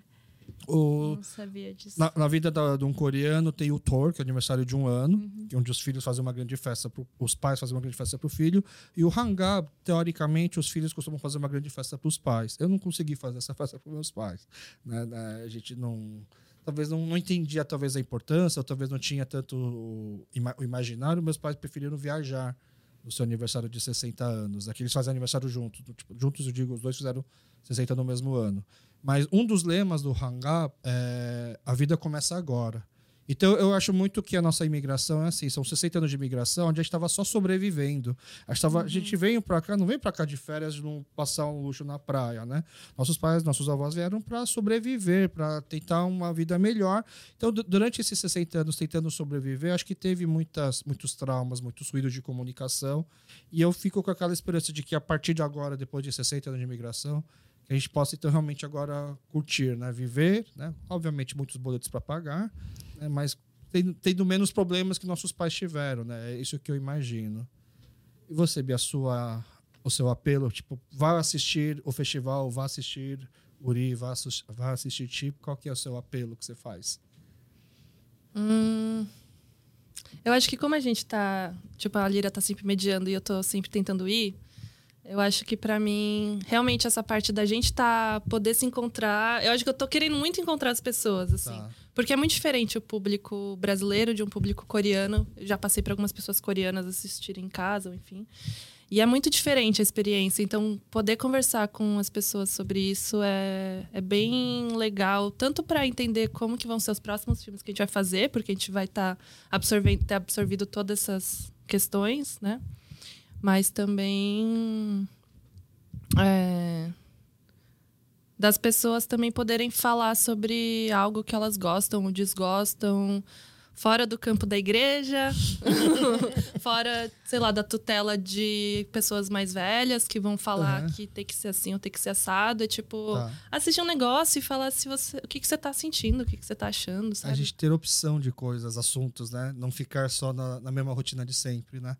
[SPEAKER 1] O,
[SPEAKER 2] não sabia disso.
[SPEAKER 1] Na, na vida da, de um coreano tem o Thor, que é o aniversário de um ano, uhum. onde os filhos fazem uma grande festa, pro, os pais fazem uma grande festa para o filho. E o Hangap, teoricamente, os filhos costumam fazer uma grande festa para os pais. Eu não consegui fazer essa festa para meus pais. Né? A gente não talvez não, não entendia talvez a importância, talvez não tinha tanto o, o imaginário. Meus pais preferiram viajar no seu aniversário de 60 anos. Aqui eles fazem aniversário juntos. Tipo, juntos, eu digo, os dois fizeram 60 no mesmo ano. Mas um dos lemas do Hangap é a vida começa agora. Então, eu acho muito que a nossa imigração é assim: são 60 anos de imigração, onde a gente estava só sobrevivendo. A gente, tava, uhum. a gente veio para cá, não veio para cá de férias, não passar um luxo na praia, né? Nossos pais, nossos avós vieram para sobreviver, para tentar uma vida melhor. Então, durante esses 60 anos tentando sobreviver, acho que teve muitas, muitos traumas, muitos ruídos de comunicação. E eu fico com aquela esperança de que a partir de agora, depois de 60 anos de imigração, que a gente possa então realmente agora curtir, né? Viver, né? Obviamente muitos boletos para pagar, né? mas tendo, tendo, menos problemas que nossos pais tiveram, né? É isso que eu imagino. E você, Bia, sua, o seu apelo, tipo, vá assistir o festival, vá assistir Uri, vá, vá assistir Tipo, qual que é o seu apelo que você faz?
[SPEAKER 3] Hum, eu acho que como a gente tá, tipo, a Lira tá sempre mediando e eu tô sempre tentando ir, eu acho que para mim, realmente essa parte da gente tá poder se encontrar, eu acho que eu tô querendo muito encontrar as pessoas assim. Tá. Porque é muito diferente o público brasileiro de um público coreano. Eu já passei para algumas pessoas coreanas assistirem em casa, enfim. E é muito diferente a experiência. Então, poder conversar com as pessoas sobre isso é, é bem legal. Tanto para entender como que vão ser os próximos filmes que a gente vai fazer, porque a gente vai estar tá absorvendo, ter absorvido todas essas questões, né? Mas também é, das pessoas também poderem falar sobre algo que elas gostam ou desgostam fora do campo da igreja, [LAUGHS] fora, sei lá, da tutela de pessoas mais velhas que vão falar uhum. que tem que ser assim ou tem que ser assado. É tipo, tá. assistir um negócio e falar se você, o que, que você tá sentindo, o que, que você tá achando, sabe?
[SPEAKER 1] A gente ter opção de coisas, assuntos, né? Não ficar só na, na mesma rotina de sempre, né?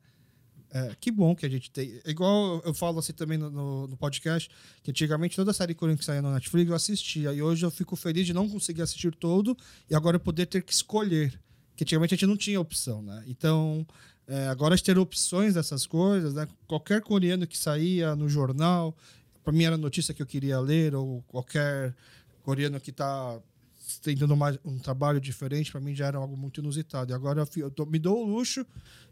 [SPEAKER 1] É, que bom que a gente tem. Igual eu falo assim também no, no, no podcast, que antigamente toda série que saía no Netflix eu assistia. E hoje eu fico feliz de não conseguir assistir todo e agora eu poder ter que escolher. Que antigamente a gente não tinha opção, né? Então, é, agora ter opções dessas coisas, né? Qualquer coreano que saía no jornal, para mim era notícia que eu queria ler, ou qualquer coreano que está tentando um trabalho diferente, para mim já era algo muito inusitado. E agora eu, eu tô, me dou o luxo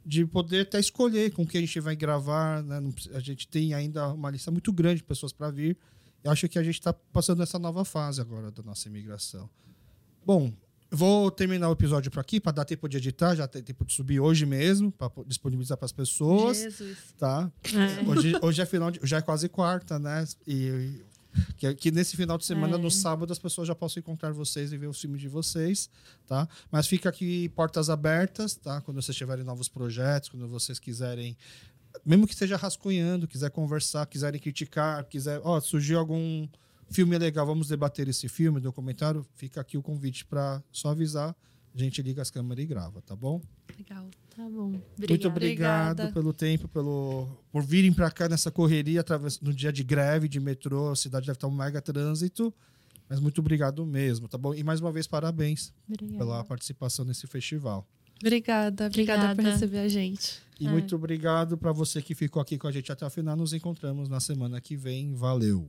[SPEAKER 1] de poder até escolher com quem a gente vai gravar. Né? A gente tem ainda uma lista muito grande de pessoas para vir. Eu acho que a gente está passando essa nova fase agora da nossa imigração. Bom, vou terminar o episódio por aqui para dar tempo de editar, já tem tempo de subir hoje mesmo para disponibilizar para as pessoas. Jesus. Tá? É. Hoje, hoje é final, de, já é quase quarta, né? E que, que nesse final de semana, é. no sábado, as pessoas já possam encontrar vocês e ver o filme de vocês, tá? Mas fica aqui portas abertas, tá? Quando vocês tiverem novos projetos, quando vocês quiserem mesmo que esteja rascunhando, quiser conversar, quiserem criticar, quiser, ó, oh, surgiu algum filme legal, vamos debater esse filme, documentário, fica aqui o convite para só avisar, a gente liga as câmeras e grava, tá bom?
[SPEAKER 2] Legal. Tá bom.
[SPEAKER 1] Obrigada. Muito obrigado Obrigada. pelo tempo, pelo por virem para cá nessa correria através no dia de greve de metrô, a cidade deve estar um mega trânsito. Mas muito obrigado mesmo, tá bom? E mais uma vez parabéns Obrigada. pela participação nesse festival.
[SPEAKER 3] Obrigada, obrigada, obrigada. por receber a gente.
[SPEAKER 1] E é. muito obrigado para você que ficou aqui com a gente até o final. Nos encontramos na semana que vem. Valeu.